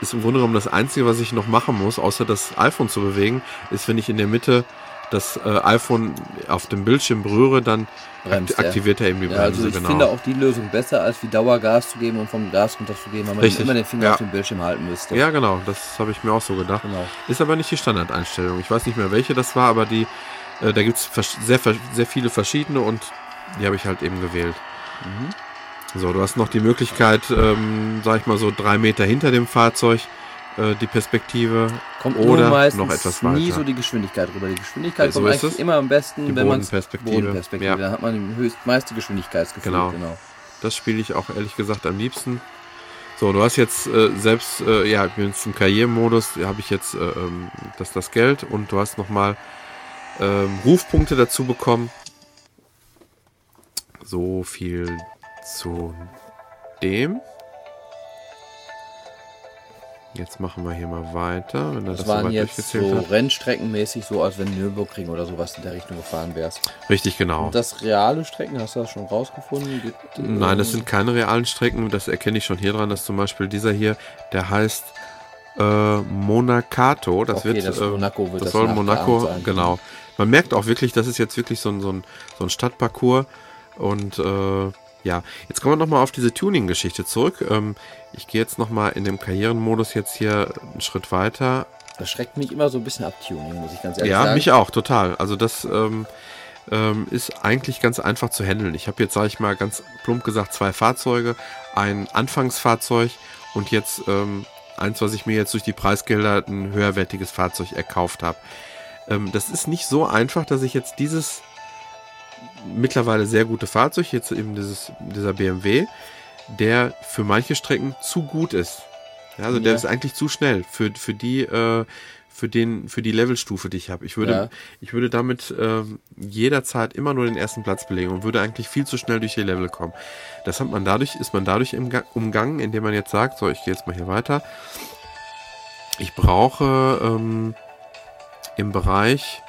ist im Grunde genommen das Einzige, was ich noch machen muss, außer das iPhone zu bewegen, ist, wenn ich in der Mitte das äh, iPhone auf dem Bildschirm berühre, dann Bremst, aktiviert er eben die Bremse. Ja, also ich genau. finde auch die Lösung besser, als wie Dauergas zu geben und vom Gas runterzugeben, weil man Richtig. immer den Finger ja. auf dem Bildschirm halten müsste. Ja, genau, das habe ich mir auch so gedacht. Genau. Ist aber nicht die Standardeinstellung. Ich weiß nicht mehr, welche das war, aber die, äh, da gibt es sehr, sehr viele verschiedene und die habe ich halt eben gewählt. Mhm. So, du hast noch die Möglichkeit, ähm, sag ich mal so drei Meter hinter dem Fahrzeug äh, die Perspektive kommt oder noch etwas weiter. nie so die Geschwindigkeit rüber. Die Geschwindigkeit ja, so kommt eigentlich immer am besten, die wenn man Bodenperspektive. Bodenperspektive. Ja. Da hat man die höchst, meiste Geschwindigkeitsgefühl. Genau. genau. Das spiele ich auch ehrlich gesagt am liebsten. So, du hast jetzt äh, selbst, äh, ja, ich bin jetzt im Karrieremodus, habe ich jetzt äh, ähm, das, das Geld und du hast nochmal ähm, Rufpunkte dazu bekommen. So viel zu dem. Jetzt machen wir hier mal weiter. Das, das waren jetzt so hat. Rennstreckenmäßig, so als wenn Nürburgring oder sowas in der Richtung gefahren wärst. Richtig, genau. Und das reale Strecken, hast du das schon rausgefunden? Gibt, Nein, das sind keine realen Strecken. Das erkenne ich schon hier dran, dass zum Beispiel dieser hier, der heißt äh, Monacato. Das okay, wird, das, äh, Monaco wird das, das soll Monaco, sein. genau. Man merkt auch wirklich, das ist jetzt wirklich so ein, so ein, so ein Stadtparcours und äh, ja, jetzt kommen wir nochmal auf diese Tuning-Geschichte zurück. Ähm, ich gehe jetzt nochmal in dem Karrierenmodus jetzt hier einen Schritt weiter. Das schreckt mich immer so ein bisschen ab, Tuning, muss ich ganz ehrlich ja, sagen. Ja, mich auch, total. Also das ähm, ähm, ist eigentlich ganz einfach zu handeln. Ich habe jetzt, sage ich mal, ganz plump gesagt, zwei Fahrzeuge. Ein Anfangsfahrzeug und jetzt ähm, eins, was ich mir jetzt durch die Preisgelder ein höherwertiges Fahrzeug erkauft habe. Ähm, das ist nicht so einfach, dass ich jetzt dieses mittlerweile sehr gute Fahrzeug, jetzt eben dieses, dieser BMW, der für manche Strecken zu gut ist. Ja, also ja. der ist eigentlich zu schnell für, für die, äh, für den, für die Levelstufe, die ich habe. Ich würde, ja. ich würde damit äh, jederzeit immer nur den ersten Platz belegen und würde eigentlich viel zu schnell durch die Level kommen. Das hat man dadurch, ist man dadurch im umgangen, indem man jetzt sagt, so, ich gehe jetzt mal hier weiter. Ich brauche ähm, im Bereich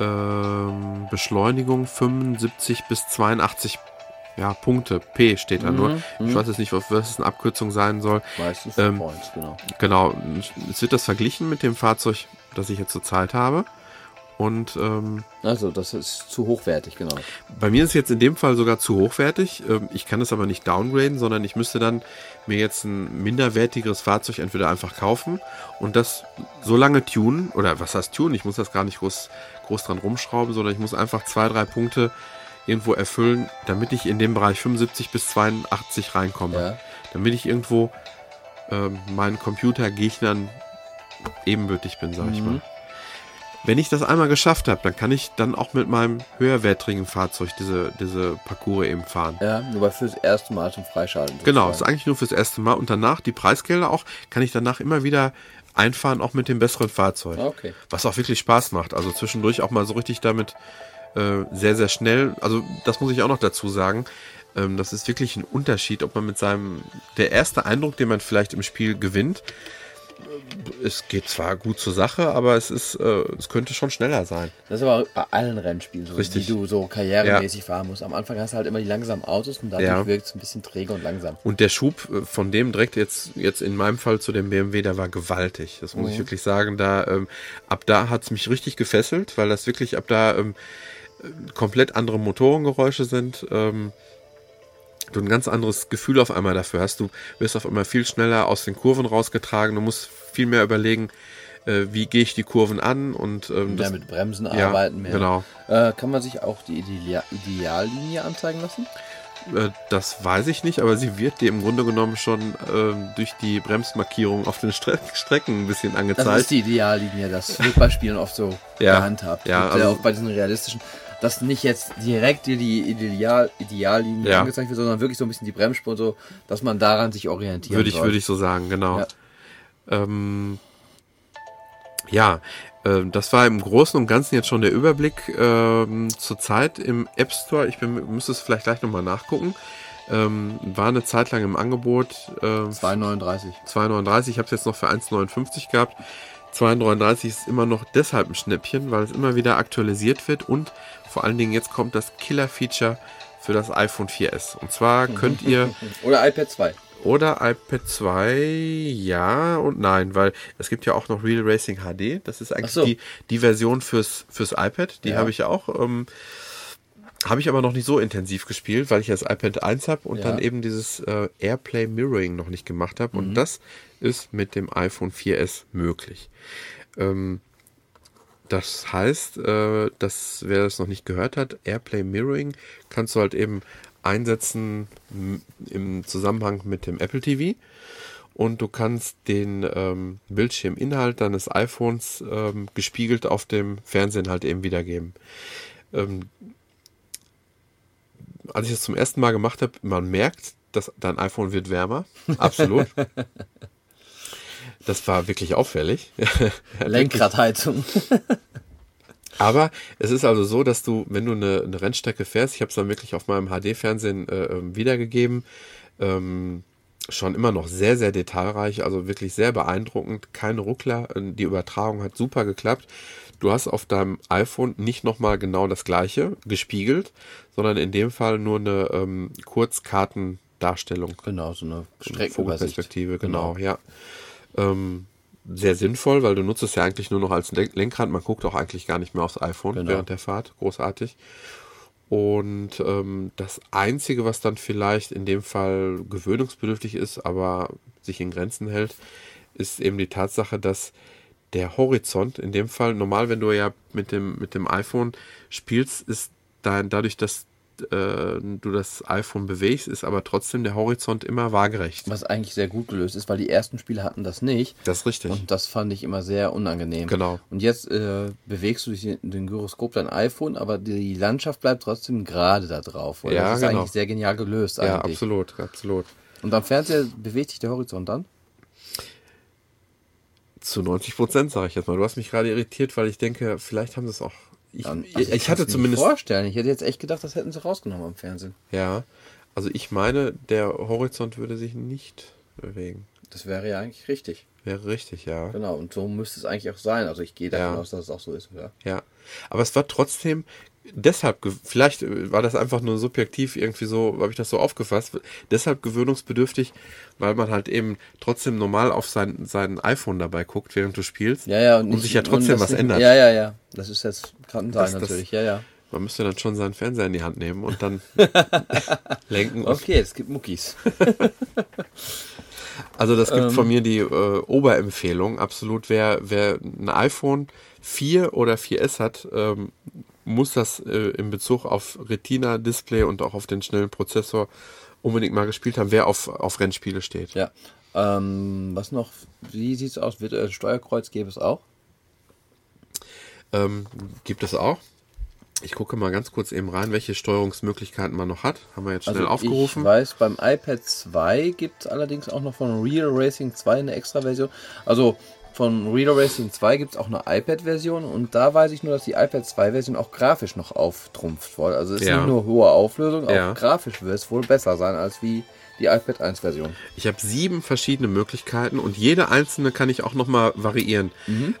ähm, Beschleunigung 75 bis 82 ja, Punkte. P steht da mhm, nur. Ich mhm. weiß jetzt nicht, was es eine Abkürzung sein soll. Meistens ähm, Points, genau. Genau. Es wird das verglichen mit dem Fahrzeug, das ich jetzt zurzeit habe. Und ähm, also das ist zu hochwertig, genau. Bei mir ist es jetzt in dem Fall sogar zu hochwertig. Ähm, ich kann es aber nicht downgraden, sondern ich müsste dann mir jetzt ein minderwertigeres Fahrzeug entweder einfach kaufen und das so lange tunen, oder was heißt tunen? Ich muss das gar nicht groß, groß dran rumschrauben, sondern ich muss einfach zwei, drei Punkte irgendwo erfüllen, damit ich in dem Bereich 75 bis 82 reinkomme. Ja. Damit ich irgendwo ähm, meinen Computergegnern ebenbürtig bin, sag mhm. ich mal. Wenn ich das einmal geschafft habe, dann kann ich dann auch mit meinem höherwertigen Fahrzeug diese, diese Parcours eben fahren. Ja, nur fürs erste Mal zum Freischalten. Genau, ist eigentlich nur fürs erste Mal. Und danach, die Preisgelder auch, kann ich danach immer wieder einfahren, auch mit dem besseren Fahrzeug. Okay. Was auch wirklich Spaß macht. Also zwischendurch auch mal so richtig damit äh, sehr, sehr schnell. Also das muss ich auch noch dazu sagen. Ähm, das ist wirklich ein Unterschied, ob man mit seinem, der erste Eindruck, den man vielleicht im Spiel gewinnt, es geht zwar gut zur Sache, aber es ist, äh, es könnte schon schneller sein. Das ist aber bei allen Rennspielen so, Richtig. die du so karrieremäßig ja. fahren musst. Am Anfang hast du halt immer die langsamen Autos und dadurch ja. wirkt es ein bisschen träge und langsam. Und der Schub äh, von dem direkt jetzt, jetzt in meinem Fall zu dem BMW, der war gewaltig. Das muss mhm. ich wirklich sagen. Da, ähm, ab da hat es mich richtig gefesselt, weil das wirklich ab da ähm, komplett andere Motorengeräusche sind. Ähm, du ein ganz anderes Gefühl auf einmal dafür hast. Du wirst auf einmal viel schneller aus den Kurven rausgetragen. Du musst viel mehr überlegen, äh, wie gehe ich die Kurven an und ähm, Mehr das, mit Bremsen Ja, arbeiten. Mehr. genau. Äh, kann man sich auch die Ideal Ideallinie anzeigen lassen? äh, das weiß ich nicht, aber sie wird dir im Grunde genommen schon ähm, durch die Bremsmarkierung auf den Stre Strecken ein bisschen Das angezeigt. ist die Ideallinie. Das wird bei Spielen oft so Ja. gehandhabt. Ja, Wird also- auch bei diesen realistischen, dass nicht jetzt direkt dir die Ideal Ideallinie Ja. angezeigt wird, sondern wirklich so ein bisschen die Bremsspur und so, dass man daran sich orientieren Würde ich, soll. würde ich so sagen, genau. Ja. Ähm, ja, ähm, das war im Großen und Ganzen jetzt schon der Überblick ähm, zurzeit im App Store. Ich bin, müsste es vielleicht gleich nochmal nachgucken. Ähm, war eine Zeit lang im Angebot. Ähm, 2,39. 2,39. Ich habe es jetzt noch für 1,59 gehabt. 2,39 ist immer noch deshalb ein Schnäppchen, weil es immer wieder aktualisiert wird und vor allen Dingen jetzt kommt das Killer-Feature für das iPhone 4S. Und zwar könnt ihr Oder iPad 2. oder iPad 2, ja und nein, weil es gibt ja auch noch Real Racing HD. Das ist eigentlich so. die, die Version fürs, fürs iPad. Die Ja. habe ich ja auch. Ähm, habe ich aber noch nicht so intensiv gespielt, weil ich das iPad 1 habe und Ja. dann eben dieses äh, Airplay Mirroring noch nicht gemacht habe. Mhm. Und das ist mit dem iPhone 4S möglich. Ähm, das heißt, äh, dass wer das noch nicht gehört hat, Airplay Mirroring kannst du halt eben einsetzen im Zusammenhang mit dem Apple TV und du kannst den ähm, Bildschirminhalt deines iPhones ähm, gespiegelt auf dem Fernsehen halt eben wiedergeben. Ähm, als ich das zum ersten Mal gemacht habe, man merkt, dass dein iPhone wird wärmer. Absolut. das war wirklich auffällig. Lenkradheizung. Aber es ist also so, dass du, wenn du eine, eine Rennstrecke fährst, ich habe es dann wirklich auf meinem HD-Fernsehen äh, ähm, wiedergegeben, ähm, schon immer noch sehr, sehr detailreich, also wirklich sehr beeindruckend, keine Ruckler, äh, die Übertragung hat super geklappt. Du hast auf deinem iPhone nicht nochmal genau das gleiche gespiegelt, sondern in dem Fall nur eine ähm, Kurzkartendarstellung. genau, so eine Streckenübersicht. Vogelperspektive, genau, ja. Ähm, sehr sinnvoll, weil du nutzt es ja eigentlich nur noch als Len- Lenkrad. Man guckt auch eigentlich gar nicht mehr aufs iPhone Genau. während der Fahrt. Großartig. Und ähm, das Einzige, was dann vielleicht in dem Fall gewöhnungsbedürftig ist, aber sich in Grenzen hält, ist eben die Tatsache, dass der Horizont, in dem Fall, normal, wenn du ja mit dem, mit dem iPhone spielst, ist dein, dadurch, dass äh, du das iPhone bewegst, ist aber trotzdem der Horizont immer waagerecht. Was eigentlich sehr gut gelöst ist, weil die ersten Spiele hatten das nicht. Das ist richtig. Und das fand ich immer sehr unangenehm. Genau. Und jetzt äh, bewegst du durch den, den Gyroskop dein iPhone, aber die Landschaft bleibt trotzdem gerade da drauf. Und Ja, das ist genau. eigentlich sehr genial gelöst ja, eigentlich. absolut, absolut. Und am Fernseher bewegt sich der Horizont dann? Zu 90 Prozent, sage ich jetzt mal. Du hast mich gerade irritiert, weil ich denke, vielleicht haben sie es auch. Ich, ich, also ich kann's hatte mir zumindest. Vorstellen. Ich hätte jetzt echt gedacht, das hätten sie rausgenommen am Fernsehen. Ja, also ich meine, der Horizont würde sich nicht bewegen. Das wäre ja eigentlich richtig. Wäre richtig, ja. Genau. Und so müsste es eigentlich auch sein. Also ich gehe davon Ja. aus, dass es auch so ist. Ja. Ja. Aber es war trotzdem deshalb, vielleicht äh, war das einfach nur subjektiv irgendwie so, habe ich das so aufgefasst, deshalb gewöhnungsbedürftig, weil man halt eben trotzdem normal auf sein, sein iPhone dabei guckt, während du spielst. Ja, ja. Und nicht- sich ja trotzdem das was ändert. Ja, ja, ja. Das ist jetzt, kann sein Das- das- natürlich. Ja, ja. Man müsste dann schon seinen Fernseher in die Hand nehmen und dann lenken. Okay, es gibt Muckis. Also das gibt Ähm. von mir die äh, Oberempfehlung. Absolut, wer, wer ein iPhone 4 oder 4S hat, ähm, muss das äh, in Bezug auf Retina-Display und auch auf den schnellen Prozessor unbedingt mal gespielt haben, wer auf, auf Rennspiele steht. Ja. Ähm, was noch? Wie sieht's aus? Virtuelles Steuerkreuz gäbe es auch? Ähm, gibt es auch. Ich gucke mal ganz kurz eben rein, welche Steuerungsmöglichkeiten man noch hat. Haben wir jetzt schnell aufgerufen. Also Ich weiß, beim iPad 2 gibt es allerdings auch noch von Real Racing 2 eine extra Version. Also von Real Racing 2 gibt es auch eine iPad-Version und da weiß ich nur, dass die iPad 2-Version auch grafisch noch auftrumpft wohl. Also es ist Ja. nicht nur hohe Auflösung, auch Ja. grafisch wird es wohl besser sein als wie die iPad 1-Version. Ich habe sieben verschiedene Möglichkeiten und jede einzelne kann ich auch nochmal variieren.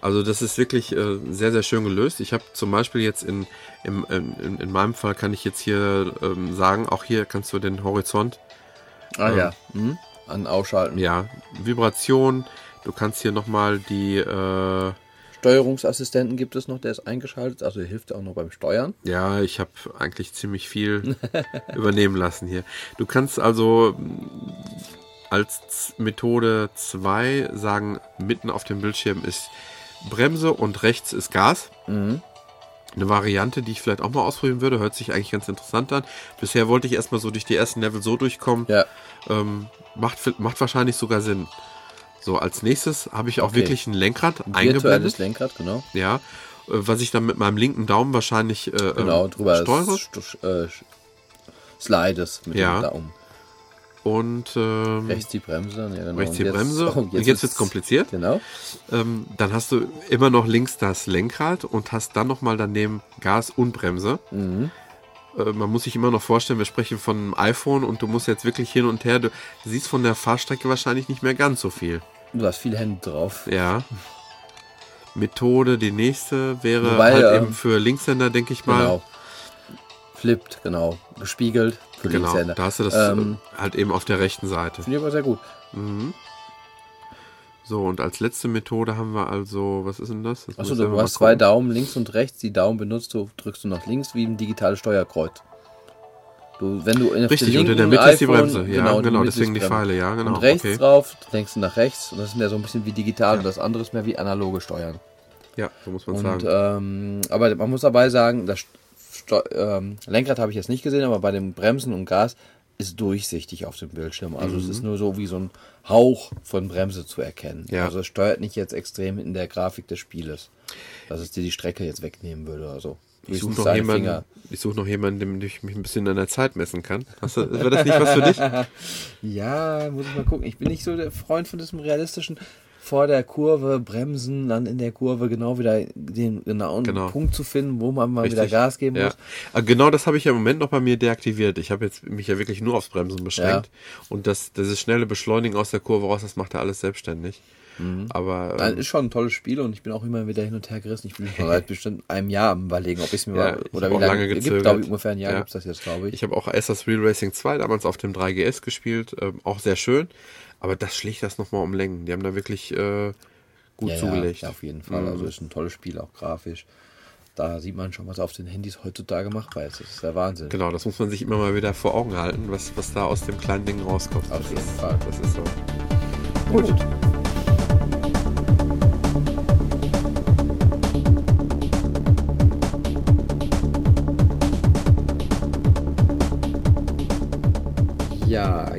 Also das ist wirklich äh, sehr, sehr schön gelöst. Ich habe zum Beispiel jetzt in, im, in, in meinem Fall kann ich jetzt hier ähm, sagen, auch hier kannst du den Horizont, Ah Ähm. ja. Mhm. An Ausschalten. ja, Vibration, du kannst hier nochmal die, äh, Steuerungsassistenten gibt es noch, der ist eingeschaltet, also hilft auch noch beim Steuern. ja, ich habe eigentlich ziemlich viel übernehmen lassen hier. Du kannst also mh, als Methode 2 sagen, mitten auf dem Bildschirm ist Bremse und rechts ist Gas. Mhm. Eine Variante, die ich vielleicht auch mal ausprobieren würde, hört sich eigentlich ganz interessant an. Bisher wollte ich erstmal so durch die ersten Level so durchkommen. Ja. Ähm, macht, macht wahrscheinlich sogar Sinn. So, als nächstes habe ich auch Okay. wirklich ein Lenkrad Virtuelles eingeblendet. Lenkrad, genau. Ja. Äh, Was ich dann mit meinem linken Daumen wahrscheinlich äh, Genau, ähm, drüber steuere. st- äh, Slides mit Ja. dem Daumen. Und ähm, Rechts die Bremse. Ja, genau. rechts die Und jetzt- Bremse. oh, Und jetzt wird's kompliziert. Genau. ähm, dann hast du immer noch links das Lenkrad und hast dann nochmal daneben Gas und Bremse. Mhm. Äh, man muss sich immer noch vorstellen, wir sprechen von einem iPhone und du musst jetzt wirklich hin und her. Du siehst von der Fahrstrecke wahrscheinlich nicht mehr ganz so viel. Du hast viele Hände drauf. Ja. Methode, die nächste wäre Wobei, halt ähm, eben für Linkshänder, denke ich mal. Genau. Flippt, genau. Gespiegelt für Genau, Linkshänder. da hast du das Ähm, äh, halt eben auf der rechten Seite. Finde ich aber sehr gut. So, und als letzte Methode haben wir also, was ist denn das? Muss Achso, du hast zwei. Daumen links und rechts. Die Daumen benutzt du, drückst du nach links wie ein digitales Steuerkreuz. Du, wenn du auf Richtig, in der Mitte ist die iPhone- Bremse. Ja, genau, ist deswegen die Bremse. Pfeile, ja, genau. Und rechts okay. drauf lenkst du nach rechts und das ist mehr so ein bisschen wie digital und das andere ist mehr wie analoge Steuern. Ja, so muss man Und sagen. ähm, aber man muss dabei sagen, das Steu ähm, Lenkrad habe ich jetzt nicht gesehen, aber bei den Bremsen und Gas ist durchsichtig auf dem Bildschirm. Also es ist nur so wie so ein Hauch von Bremse zu erkennen. Mhm. Ja. Also es steuert nicht jetzt extrem in der Grafik des Spieles, dass es dir die Strecke jetzt wegnehmen würde oder so. Ich suche noch, jemanden, ich such noch jemanden, dem ich mich ein bisschen an der Zeit messen kann. Hast du, wäre das nicht was für dich? Ja, muss ich mal gucken. Ich bin nicht so der Freund von diesem realistischen vor der Kurve bremsen, dann in der Kurve genau wieder den genauen Genau. Punkt zu finden, wo man mal Richtig. wieder Gas geben Ja. muss. Ah, Genau das habe ich ja im Moment noch bei mir deaktiviert. Ich habe jetzt mich ja wirklich nur aufs Bremsen beschränkt. Und das, dieses schnelle Beschleunigen aus der Kurve raus, das macht er alles selbstständig. Aber Nein, ähm, ist schon ein tolles Spiel und ich bin auch immer wieder hin und her gerissen. Ich bin schon seit bestimmt einem Jahr am überlegen, ob ich es mir Ja, mal, oder wie lange, gibt, glaube ich, ungefähr ein Jahr Ja. gibt es das jetzt, glaube ich. ich habe auch SS Real Racing 2 damals auf dem 3GS gespielt. Ähm, auch sehr schön. Aber das schlägt das nochmal um Längen. Die haben da wirklich äh, gut ja, zugelegt. Ja, auf jeden Fall. Mhm. Also ist ein tolles Spiel, auch grafisch. Da sieht man schon, was auf den Handys heutzutage machbar ist. Das ist der Wahnsinn. Genau, das muss man sich immer mal wieder vor Augen halten, was, was da aus dem kleinen Ding rauskommt. Auf jeden Fall. Das ist so. Gut. Ja,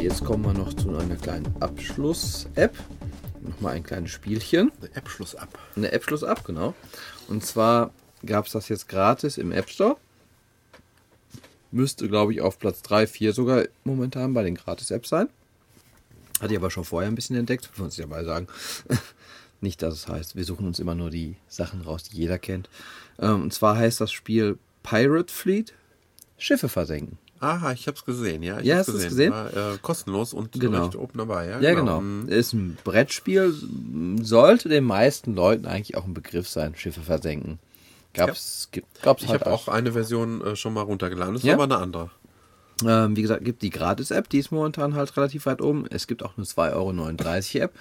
jetzt kommen wir noch zu einer kleinen Abschluss-App. Nochmal ein kleines Spielchen. Eine App Schluss ab, genau. Und zwar gab es das jetzt gratis im App Store. Müsste, glaube ich, auf Platz 3, 4 sogar momentan bei den Gratis-Apps sein. Hatte ich aber schon vorher ein bisschen entdeckt, muss ich dabei sagen. Nicht, dass es heißt, wir suchen uns immer nur die Sachen raus, die jeder kennt. Ähm, und zwar heißt das Spiel Pirate Fleet Schiffe versenken. Aha, ich hab's gesehen, ja. Ich Ja, hab's hast du's gesehen? War, äh, kostenlos und Genau. recht oben dabei, ja. Ja, genau. Mhm. Ist ein Brettspiel, sollte den meisten Leuten eigentlich auch ein Begriff sein, Schiffe versenken. Gab's, gibt, gab's Ich halt habe auch eine Version äh, schon mal runtergeladen. Das Ja? war aber eine andere. Ähm, wie gesagt, gibt die Gratis-App, die ist momentan halt relativ weit oben. Es gibt auch eine 2,39 Euro App.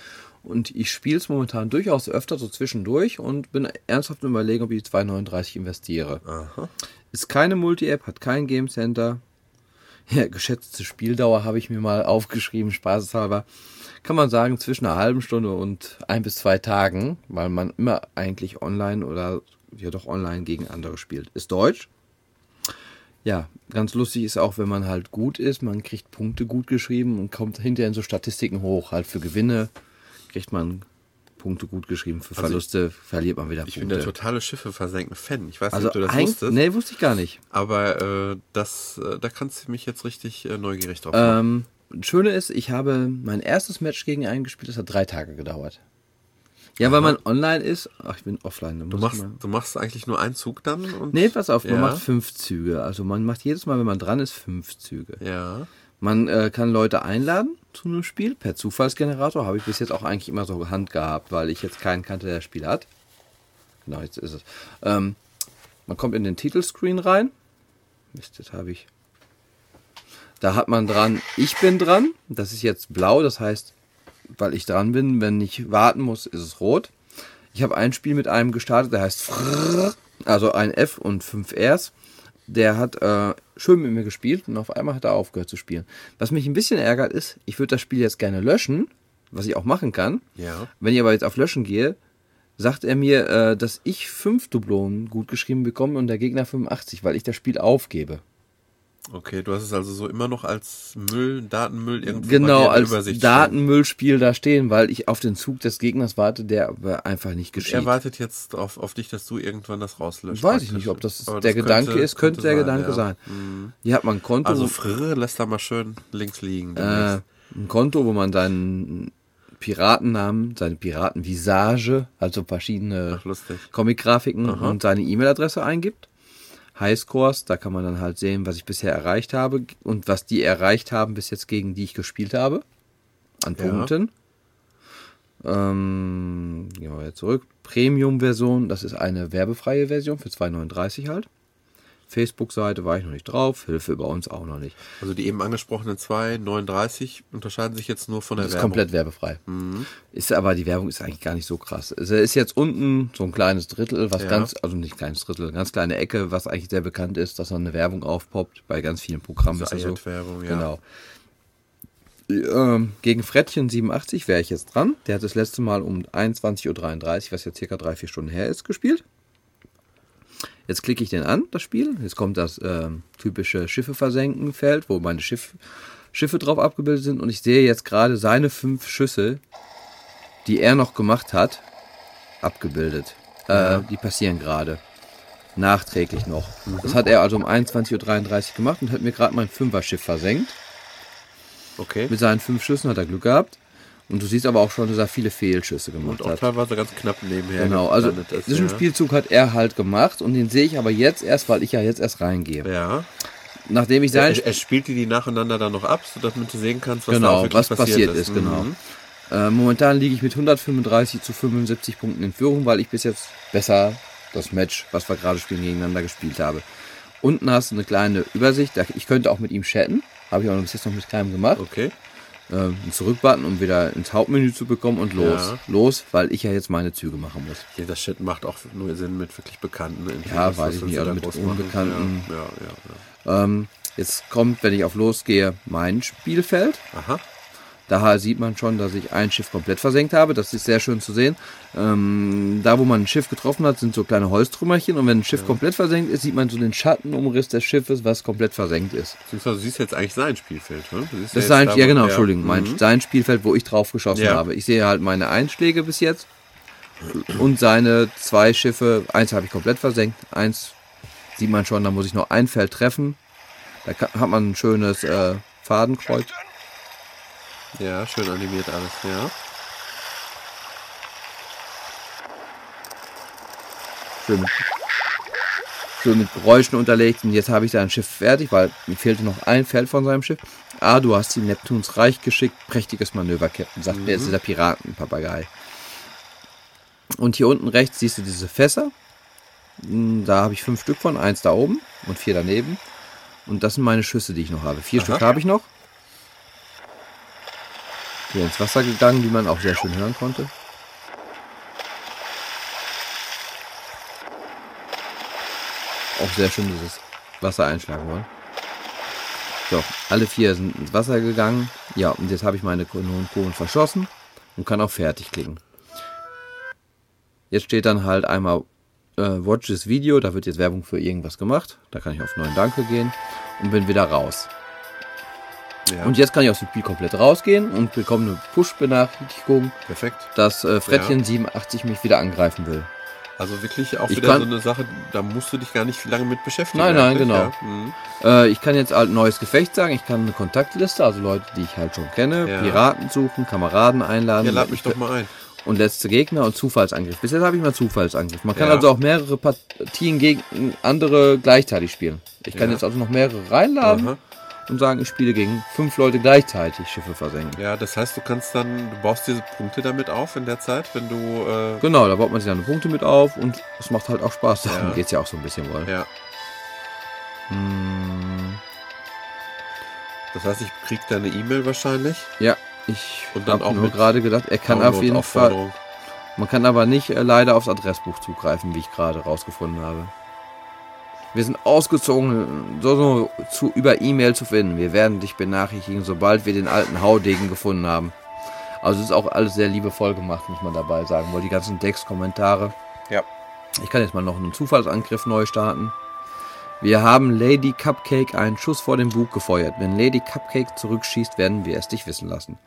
Und ich spiele es momentan durchaus öfter so zwischendurch und bin ernsthaft im Überlegen, ob ich die 2,39 investiere. Aha. Ist keine Multi-App, hat kein Game Center. Ja, geschätzte Spieldauer habe ich mir mal aufgeschrieben, spaßeshalber. Kann man sagen, zwischen einer halben Stunde und ein bis zwei Tagen, weil man immer eigentlich online oder ja doch online gegen andere spielt. Ist Deutsch. Ja, ganz lustig ist auch, wenn man halt gut ist, man kriegt Punkte gut geschrieben und kommt hinterher in so Statistiken hoch. Halt für Gewinne kriegt man Punkte gut geschrieben, für Also Verluste verliert man wieder Ich bin Punkte. der totale Schiffe versenken Fan. Ich weiß also nicht, ob du das eigentlich- wusstest. Nee, wusste ich gar nicht. Aber äh, das, äh, da kannst du mich jetzt richtig äh, neugierig drauf machen. Ähm, das Schöne ist, ich habe mein erstes Match gegen einen gespielt, das hat drei Tage gedauert. Ja, weil man online ist. Ach, ich bin offline. Du machst, man- du machst eigentlich nur einen Zug dann? Und, Nee, pass auf, man Ja. macht fünf Züge. Also man macht jedes Mal, wenn man dran ist, fünf Züge. Ja. Man äh, kann Leute einladen zu einem Spiel per Zufallsgenerator. Habe ich bis jetzt auch eigentlich immer so Hand gehabt, weil ich jetzt keinen kannte, der das Spiel hat. Genau, jetzt ist es. Ähm, man kommt in den Titelscreen rein. Mist, das habe ich. Da hat man dran, ich bin dran. Das ist jetzt blau, das heißt, weil ich dran bin, wenn ich warten muss, ist es rot. Ich habe ein Spiel mit einem gestartet, der heißt Frrrr, also ein F und fünf Rs. Der hat äh, schön mit mir gespielt und auf einmal hat er aufgehört zu spielen. Was mich ein bisschen ärgert ist, ich würde das Spiel jetzt gerne löschen, was ich auch machen kann. Ja. Wenn ich aber jetzt auf Löschen gehe, sagt er mir, äh, dass ich fünf Dublonen gut geschrieben bekomme und der Gegner 85, weil ich das Spiel aufgebe. Okay, du hast es also so immer noch als Müll, Datenmüll irgendwo Genau, als Übersicht Datenmüllspiel da stehen, weil ich auf den Zug des Gegners warte, der aber einfach nicht geschieht. Er wartet jetzt auf, auf dich, dass du irgendwann das rauslöscht. Weiß ich nicht, ob das Aber der Gedanke ist, könnte, der sein, Gedanke ja. sein. Mhm. Hier hat man ein Konto, Also Frrr lässt da mal schön links liegen. äh, ein Konto, wo man seinen Piratennamen, seine Piratenvisage, also verschiedene. Comic-Grafiken und seine E-Mail-Adresse eingibt. Highscores, da kann man dann halt sehen, was ich bisher erreicht habe und was die erreicht haben bis jetzt gegen die ich gespielt habe. An Ja. Punkten. Ähm, gehen wir jetzt zurück. Premium-Version, das ist eine werbefreie Version für 2,39 halt. Facebook-Seite war ich noch nicht drauf, Hilfe bei uns auch noch nicht. Also die eben angesprochenen 2,39 unterscheiden sich jetzt nur von der Das ist Werbung. komplett werbefrei. Mhm. Ist aber die Werbung ist eigentlich gar nicht so krass. Es ist jetzt unten so ein kleines Drittel, was Ja. ganz, also nicht kleines Drittel, ganz kleine Ecke, was eigentlich sehr bekannt ist, dass dann eine Werbung aufpoppt. Bei ganz vielen Programmen ist das so. Werbung, ja. Genau. Ähm, gegen Frettchen 87 wäre ich jetzt dran. Der hat das letzte Mal um 21.33 Uhr, was jetzt circa drei, vier Stunden her ist, gespielt. Jetzt klicke ich den an, das Spiel. Jetzt kommt das ähm, typische Schiffe versenken Feld, wo meine Schiff, Schiffe drauf abgebildet sind. Und ich sehe jetzt gerade seine fünf Schüsse, die er noch gemacht hat, abgebildet. Äh, die passieren gerade. Nachträglich noch. Das hat er also um 21.33 Uhr gemacht und hat mir gerade mein Fünfer-Schiff versenkt. Okay. Mit seinen fünf Schüssen hat er Glück gehabt. Und du siehst aber auch schon, dass er viele Fehlschüsse gemacht Und auch hat. teilweise ganz knapp nebenher. Genau, also ist, diesen ja. Spielzug hat er halt gemacht und den sehe ich aber jetzt erst, weil ich ja jetzt erst reingehe. Ja. Nachdem ich Er, sein er spielt die nacheinander dann noch ab, sodass du sehen kannst, was da genau, wirklich was passiert ist, genau. Mhm. Äh, momentan liege ich mit 135 zu 75 Punkten in Führung, weil ich bis jetzt besser das Match, was wir gerade spielen, gegeneinander gespielt habe. Unten hast du eine kleine Übersicht. da- Ich könnte auch mit ihm chatten. Habe ich auch bis jetzt noch mit keinem gemacht. Okay. Äh, einen Zurückbutton, um wieder ins Hauptmenü zu bekommen und los. Ja. Los, weil ich ja jetzt meine Züge machen muss. Ja, das Shit macht auch nur Sinn mit wirklich Bekannten. Ja, weiß ich nicht, du also mit? Unbekannten. Ja, ja, ja, Ähm, jetzt kommt, wenn ich auf losgehe, mein Spielfeld. ja. Aha. Da sieht man schon, dass ich ein Schiff komplett versenkt habe. Das ist sehr schön zu sehen. Ähm, da, wo man ein Schiff getroffen hat, sind so kleine Holztrümmerchen. Und wenn ein Schiff komplett versenkt ist, sieht man so den Schattenumriss des Schiffes, was komplett versenkt ist. Beziehungsweise du siehst jetzt eigentlich sein Spielfeld, ne? Das ist sein, da, ja genau, Entschuldigung, mein, Mhm. sein Spielfeld, wo ich drauf geschossen Ja. habe. Ich sehe halt meine Einschläge bis jetzt und seine zwei Schiffe. Eins habe ich komplett versenkt, eins sieht man schon, da muss ich noch ein Feld treffen. Da kann, hat man ein schönes äh, Fadenkreuz. Ja, schön animiert alles, ja. Schön mit, schön mit Geräuschen unterlegt. Und jetzt habe ich sein Schiff fertig, weil mir fehlte noch ein Feld von seinem Schiff. Ah, du hast ihm Neptuns Reich geschickt. Prächtiges Manöver, Captain, sagt mir jetzt dieser Piratenpapagei. Und hier unten rechts siehst du diese Fässer. Hm, Da habe ich fünf Stück von, eins da oben und vier daneben. Und das sind meine Schüsse, die ich noch habe. Vier Aha. Stück habe ich noch. Hier ins Wasser gegangen, wie man auch sehr schön hören konnte. Auch sehr schön dieses Wasser einschlagen wollen. So, alle vier sind ins Wasser gegangen. Ja, und jetzt habe ich meine Kanonenkugeln verschossen und kann auch fertig klicken. Jetzt steht dann halt einmal äh, Watch this Video, da wird jetzt Werbung für irgendwas gemacht. Da kann ich auf Neuen Danke gehen und bin wieder raus. Ja. Und jetzt kann ich aus dem Spiel komplett rausgehen und bekomme eine Push-Benachrichtigung, Perfekt. dass äh, Frettchen 87 mich wieder angreifen will. Also wirklich auch Ich wieder kann- so eine Sache, da musst du dich gar nicht viel lange mit beschäftigen. Nein, nein, genau. Ja. Mhm. Äh, ich kann jetzt halt neues Gefecht sagen, ich kann eine Kontaktliste, also Leute, die ich halt schon kenne, Ja. Piraten suchen, Kameraden einladen. ja, lad mich doch mal ein. Und letzte Gegner und Zufallsangriff. Bis jetzt habe ich mal Zufallsangriff. Man kann Ja. also auch mehrere Partien gegen andere gleichzeitig spielen. Ich kann Ja. jetzt also noch mehrere reinladen Aha. Und sagen, ich spiele gegen fünf Leute gleichzeitig Schiffe versenken. Ja, das heißt, du kannst dann, du baust diese Punkte damit auf in der Zeit, wenn du, äh, Genau, da baut man sich dann Punkte mit auf und es macht halt auch Spaß. Darum Ja. geht's ja auch so ein bisschen wohl. ja. Hm, Das heißt, ich krieg deine E-Mail wahrscheinlich. ja, ich habe nur gerade gedacht, er kann auf jeden Fall. Man kann aber nicht äh, leider aufs Adressbuch zugreifen, wie ich gerade rausgefunden habe. Wir sind ausgezogen, so, so zu, über E-Mail zu finden. Wir werden dich benachrichtigen, sobald wir den alten Haudegen gefunden haben. Also es ist auch alles sehr liebevoll gemacht, muss man dabei sagen, weil die ganzen Decks-Kommentare. Ja. Ich kann jetzt mal noch einen Zufallsangriff neu starten. Wir haben Lady Cupcake einen Schuss vor dem Bug gefeuert. Wenn Lady Cupcake zurückschießt, werden wir es dich wissen lassen.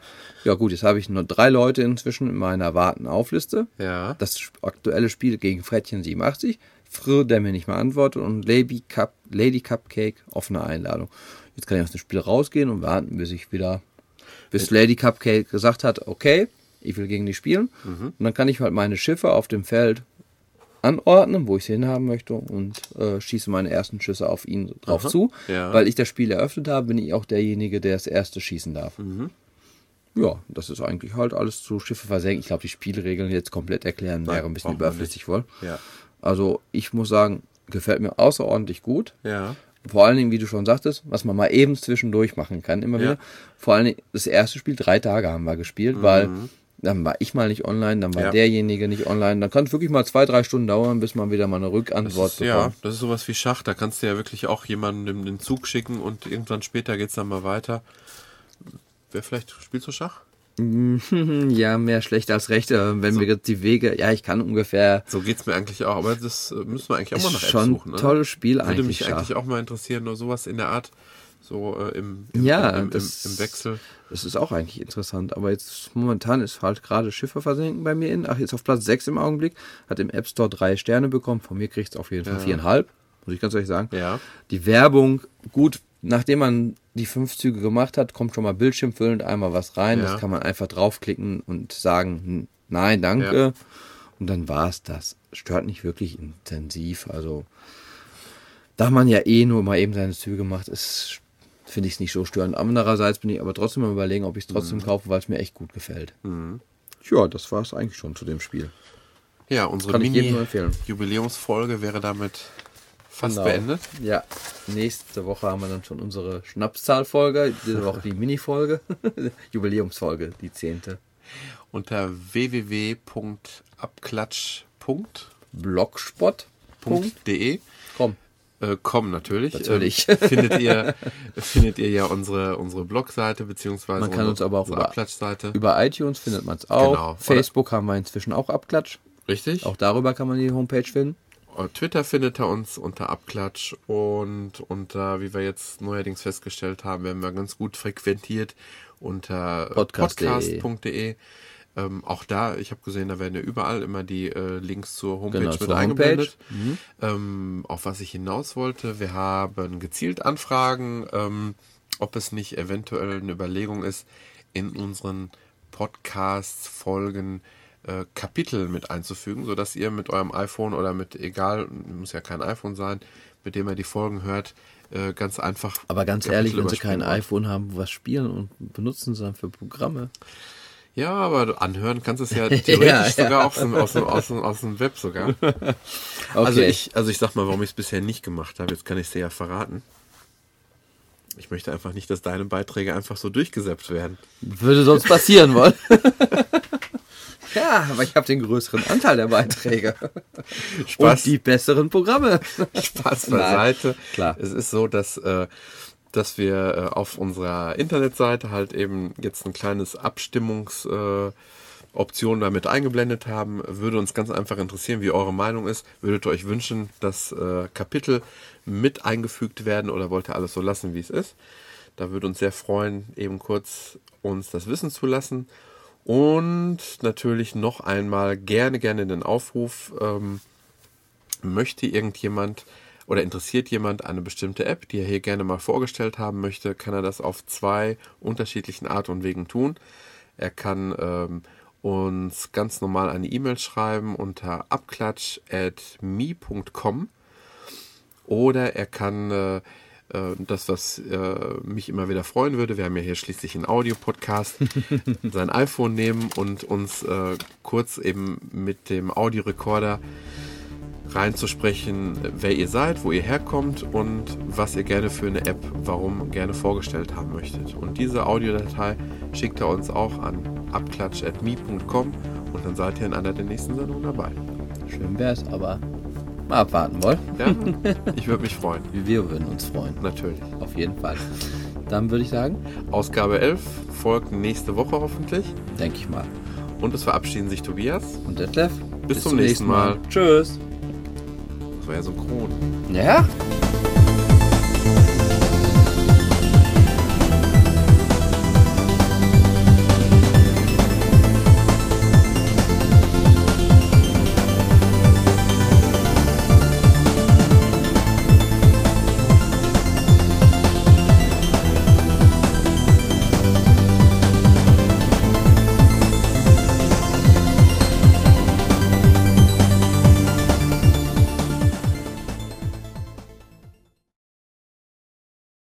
Ja gut, jetzt habe ich nur drei Leute inzwischen in meiner warten Aufliste. Ja. Das aktuelle Spiel gegen Frettchen 87. Fr, der mir nicht mehr antwortet und Lady, Cup, Lady Cupcake offene Einladung. Jetzt kann ich aus dem Spiel rausgehen und warten, bis ich wieder, bis Lady Cupcake gesagt hat, okay, ich will gegen die spielen. Und dann kann ich halt meine Schiffe auf dem Feld anordnen, wo ich sie hinhaben möchte und äh, schieße meine ersten Schüsse auf ihn drauf Aha, zu. ja. Weil ich das Spiel eröffnet habe, bin ich auch derjenige, der das erste schießen darf. Mhm. Ja, das ist eigentlich halt alles zu Schiffe versenken. Ich glaube, die Spielregeln jetzt komplett erklären wäre ein bisschen überflüssig wohl. Ja. Also ich muss sagen, gefällt mir außerordentlich gut. Ja. Vor allen Dingen, wie du schon sagtest, was man mal eben zwischendurch machen kann, immer Ja. wieder. Vor allen Dingen, das erste Spiel, drei Tage haben wir gespielt, weil dann war ich mal nicht online, dann war Mhm. Ja. derjenige nicht online. Dann kann es wirklich mal zwei, drei Stunden dauern, bis man wieder mal eine Rückantwort Das ist, ja, bekommt. das ist sowas wie Schach. Da kannst du ja wirklich auch jemandem den Zug schicken und irgendwann später geht's dann mal weiter. Wer vielleicht spielst du Schach? Ja, mehr schlecht als recht. Wenn wir jetzt die Wege, ja, ich kann ungefähr. So geht's mir eigentlich auch. Aber das äh, müssen wir eigentlich auch mal nach Apps schon suchen. Ne? tolles Spiel Würde eigentlich. mich Schach. eigentlich auch mal interessieren, nur sowas in der Art. So äh, im, im, Ja, im, im, das- im Wechsel. Das ist auch eigentlich interessant. Aber jetzt momentan ist halt gerade Schiffe versenken bei mir in. Ach, jetzt auf Platz 6 im Augenblick. Hat im App Store drei Sterne bekommen. Von mir kriegt es auf jeden Fall Ja. viereinhalb. Muss ich ganz ehrlich sagen. Ja. Die Werbung, gut, nachdem man die fünf Züge gemacht hat, kommt schon mal bildschirmfüllend einmal was rein. Ja. Das kann man einfach draufklicken und sagen, hm, nein, danke. Ja. Und dann war es das. Stört nicht wirklich intensiv. Also, da man ja eh nur mal eben seine Züge macht, ist, finde ich es nicht so störend. Andererseits bin ich aber trotzdem am überlegen, ob ich es Mhm. trotzdem kaufe, weil es mir echt gut gefällt. Ja, das war es eigentlich schon zu dem Spiel. Ja, unsere Kann ich jedem nur empfehlen. Mini-Jubiläumsfolge wäre damit fast Genau. beendet. Ja, nächste Woche haben wir dann schon unsere Schnapszahlfolge, diese Woche die Mini-Folge, Jubiläumsfolge, die zehnte. Unter www.abklatsch.de Blogspot.de. Komm, äh, com natürlich. Natürlich. Ähm, findet ihr findet ihr ja unsere unsere Blogseite beziehungsweise Man kann unsere, uns aber auch über- Abklatschseite. über iTunes findet man es auch. Genau. Facebook haben wir inzwischen auch Abklatsch. Richtig. Auch darüber kann man die Homepage finden. Äh, Twitter findet ihr uns unter Abklatsch und unter, wie wir jetzt neuerdings festgestellt haben, werden wir ganz gut frequentiert unter äh, Podcast.de. podcast.de. Ähm, auch da, ich habe gesehen, da werden ja überall immer die äh, Links zur Homepage Genau, mit zur eingeblendet. Homepage. Ähm, auf was ich hinaus wollte, wir haben gezielt Anfragen, ähm, ob es nicht eventuell eine Überlegung ist, in unseren Podcasts Folgen äh, Kapitel mit einzufügen, sodass ihr mit eurem iPhone oder mit egal, muss ja kein iPhone sein, mit dem ihr die Folgen hört, äh, ganz einfach. Aber ganz Kapitel ehrlich, wenn sie kein iPhone haben, was spielen und benutzen sie dann für Programme? Ja, aber anhören kannst du es ja theoretisch Ja, ja. sogar aus, dem- aus, dem- aus, dem- aus dem Web sogar. Also ich, also ich sag mal, warum ich es bisher nicht gemacht habe. Jetzt kann ich es dir ja verraten. Ich möchte einfach nicht, dass deine Beiträge einfach so durchgesäppt werden. Würde sonst passieren wollen. ja, aber ich habe den größeren Anteil der Beiträge. Spaß. Und die besseren Programme. Spaß beiseite. klar. Es ist so, dass, äh, dass wir äh, auf unserer Internetseite halt eben jetzt ein kleines Abstimmungs... Äh, Option damit eingeblendet haben. Würde uns ganz einfach interessieren, wie eure Meinung ist. Würdet ihr euch wünschen, dass äh, Kapitel mit eingefügt werden oder wollt ihr alles so lassen, wie es ist? Da würde uns sehr freuen, eben kurz uns das wissen zu lassen. Und natürlich noch einmal gerne, gerne den Aufruf, ähm, möchte irgendjemand oder interessiert jemand eine bestimmte App, die er hier gerne mal vorgestellt haben möchte, kann er das auf zwei unterschiedlichen Art und Wegen tun. Er kann ähm, uns ganz normal eine E-Mail schreiben unter abklatsch.me.com oder er kann äh, das, was äh, mich immer wieder freuen würde, wir haben ja hier schließlich einen Audiopodcast, sein iPhone nehmen und uns äh, kurz eben mit dem Audiorekorder reinzusprechen, wer ihr seid, wo ihr herkommt und was ihr gerne für eine App, warum gerne vorgestellt haben möchtet. Und diese Audiodatei schickt er uns auch an abklatsch.me.com und dann seid ihr in einer der nächsten Sendungen dabei. Schön wär's, aber mal abwarten wollen. Ja, ich würde mich freuen. Wir würden uns freuen. Natürlich. Auf jeden Fall. Dann würde ich sagen, Ausgabe 11 folgt nächste Woche hoffentlich. denke ich mal. Und es verabschieden sich Tobias. Und Detlef? Bis zum nächsten Mal. Tschüss. Das war ja synchron. Ja?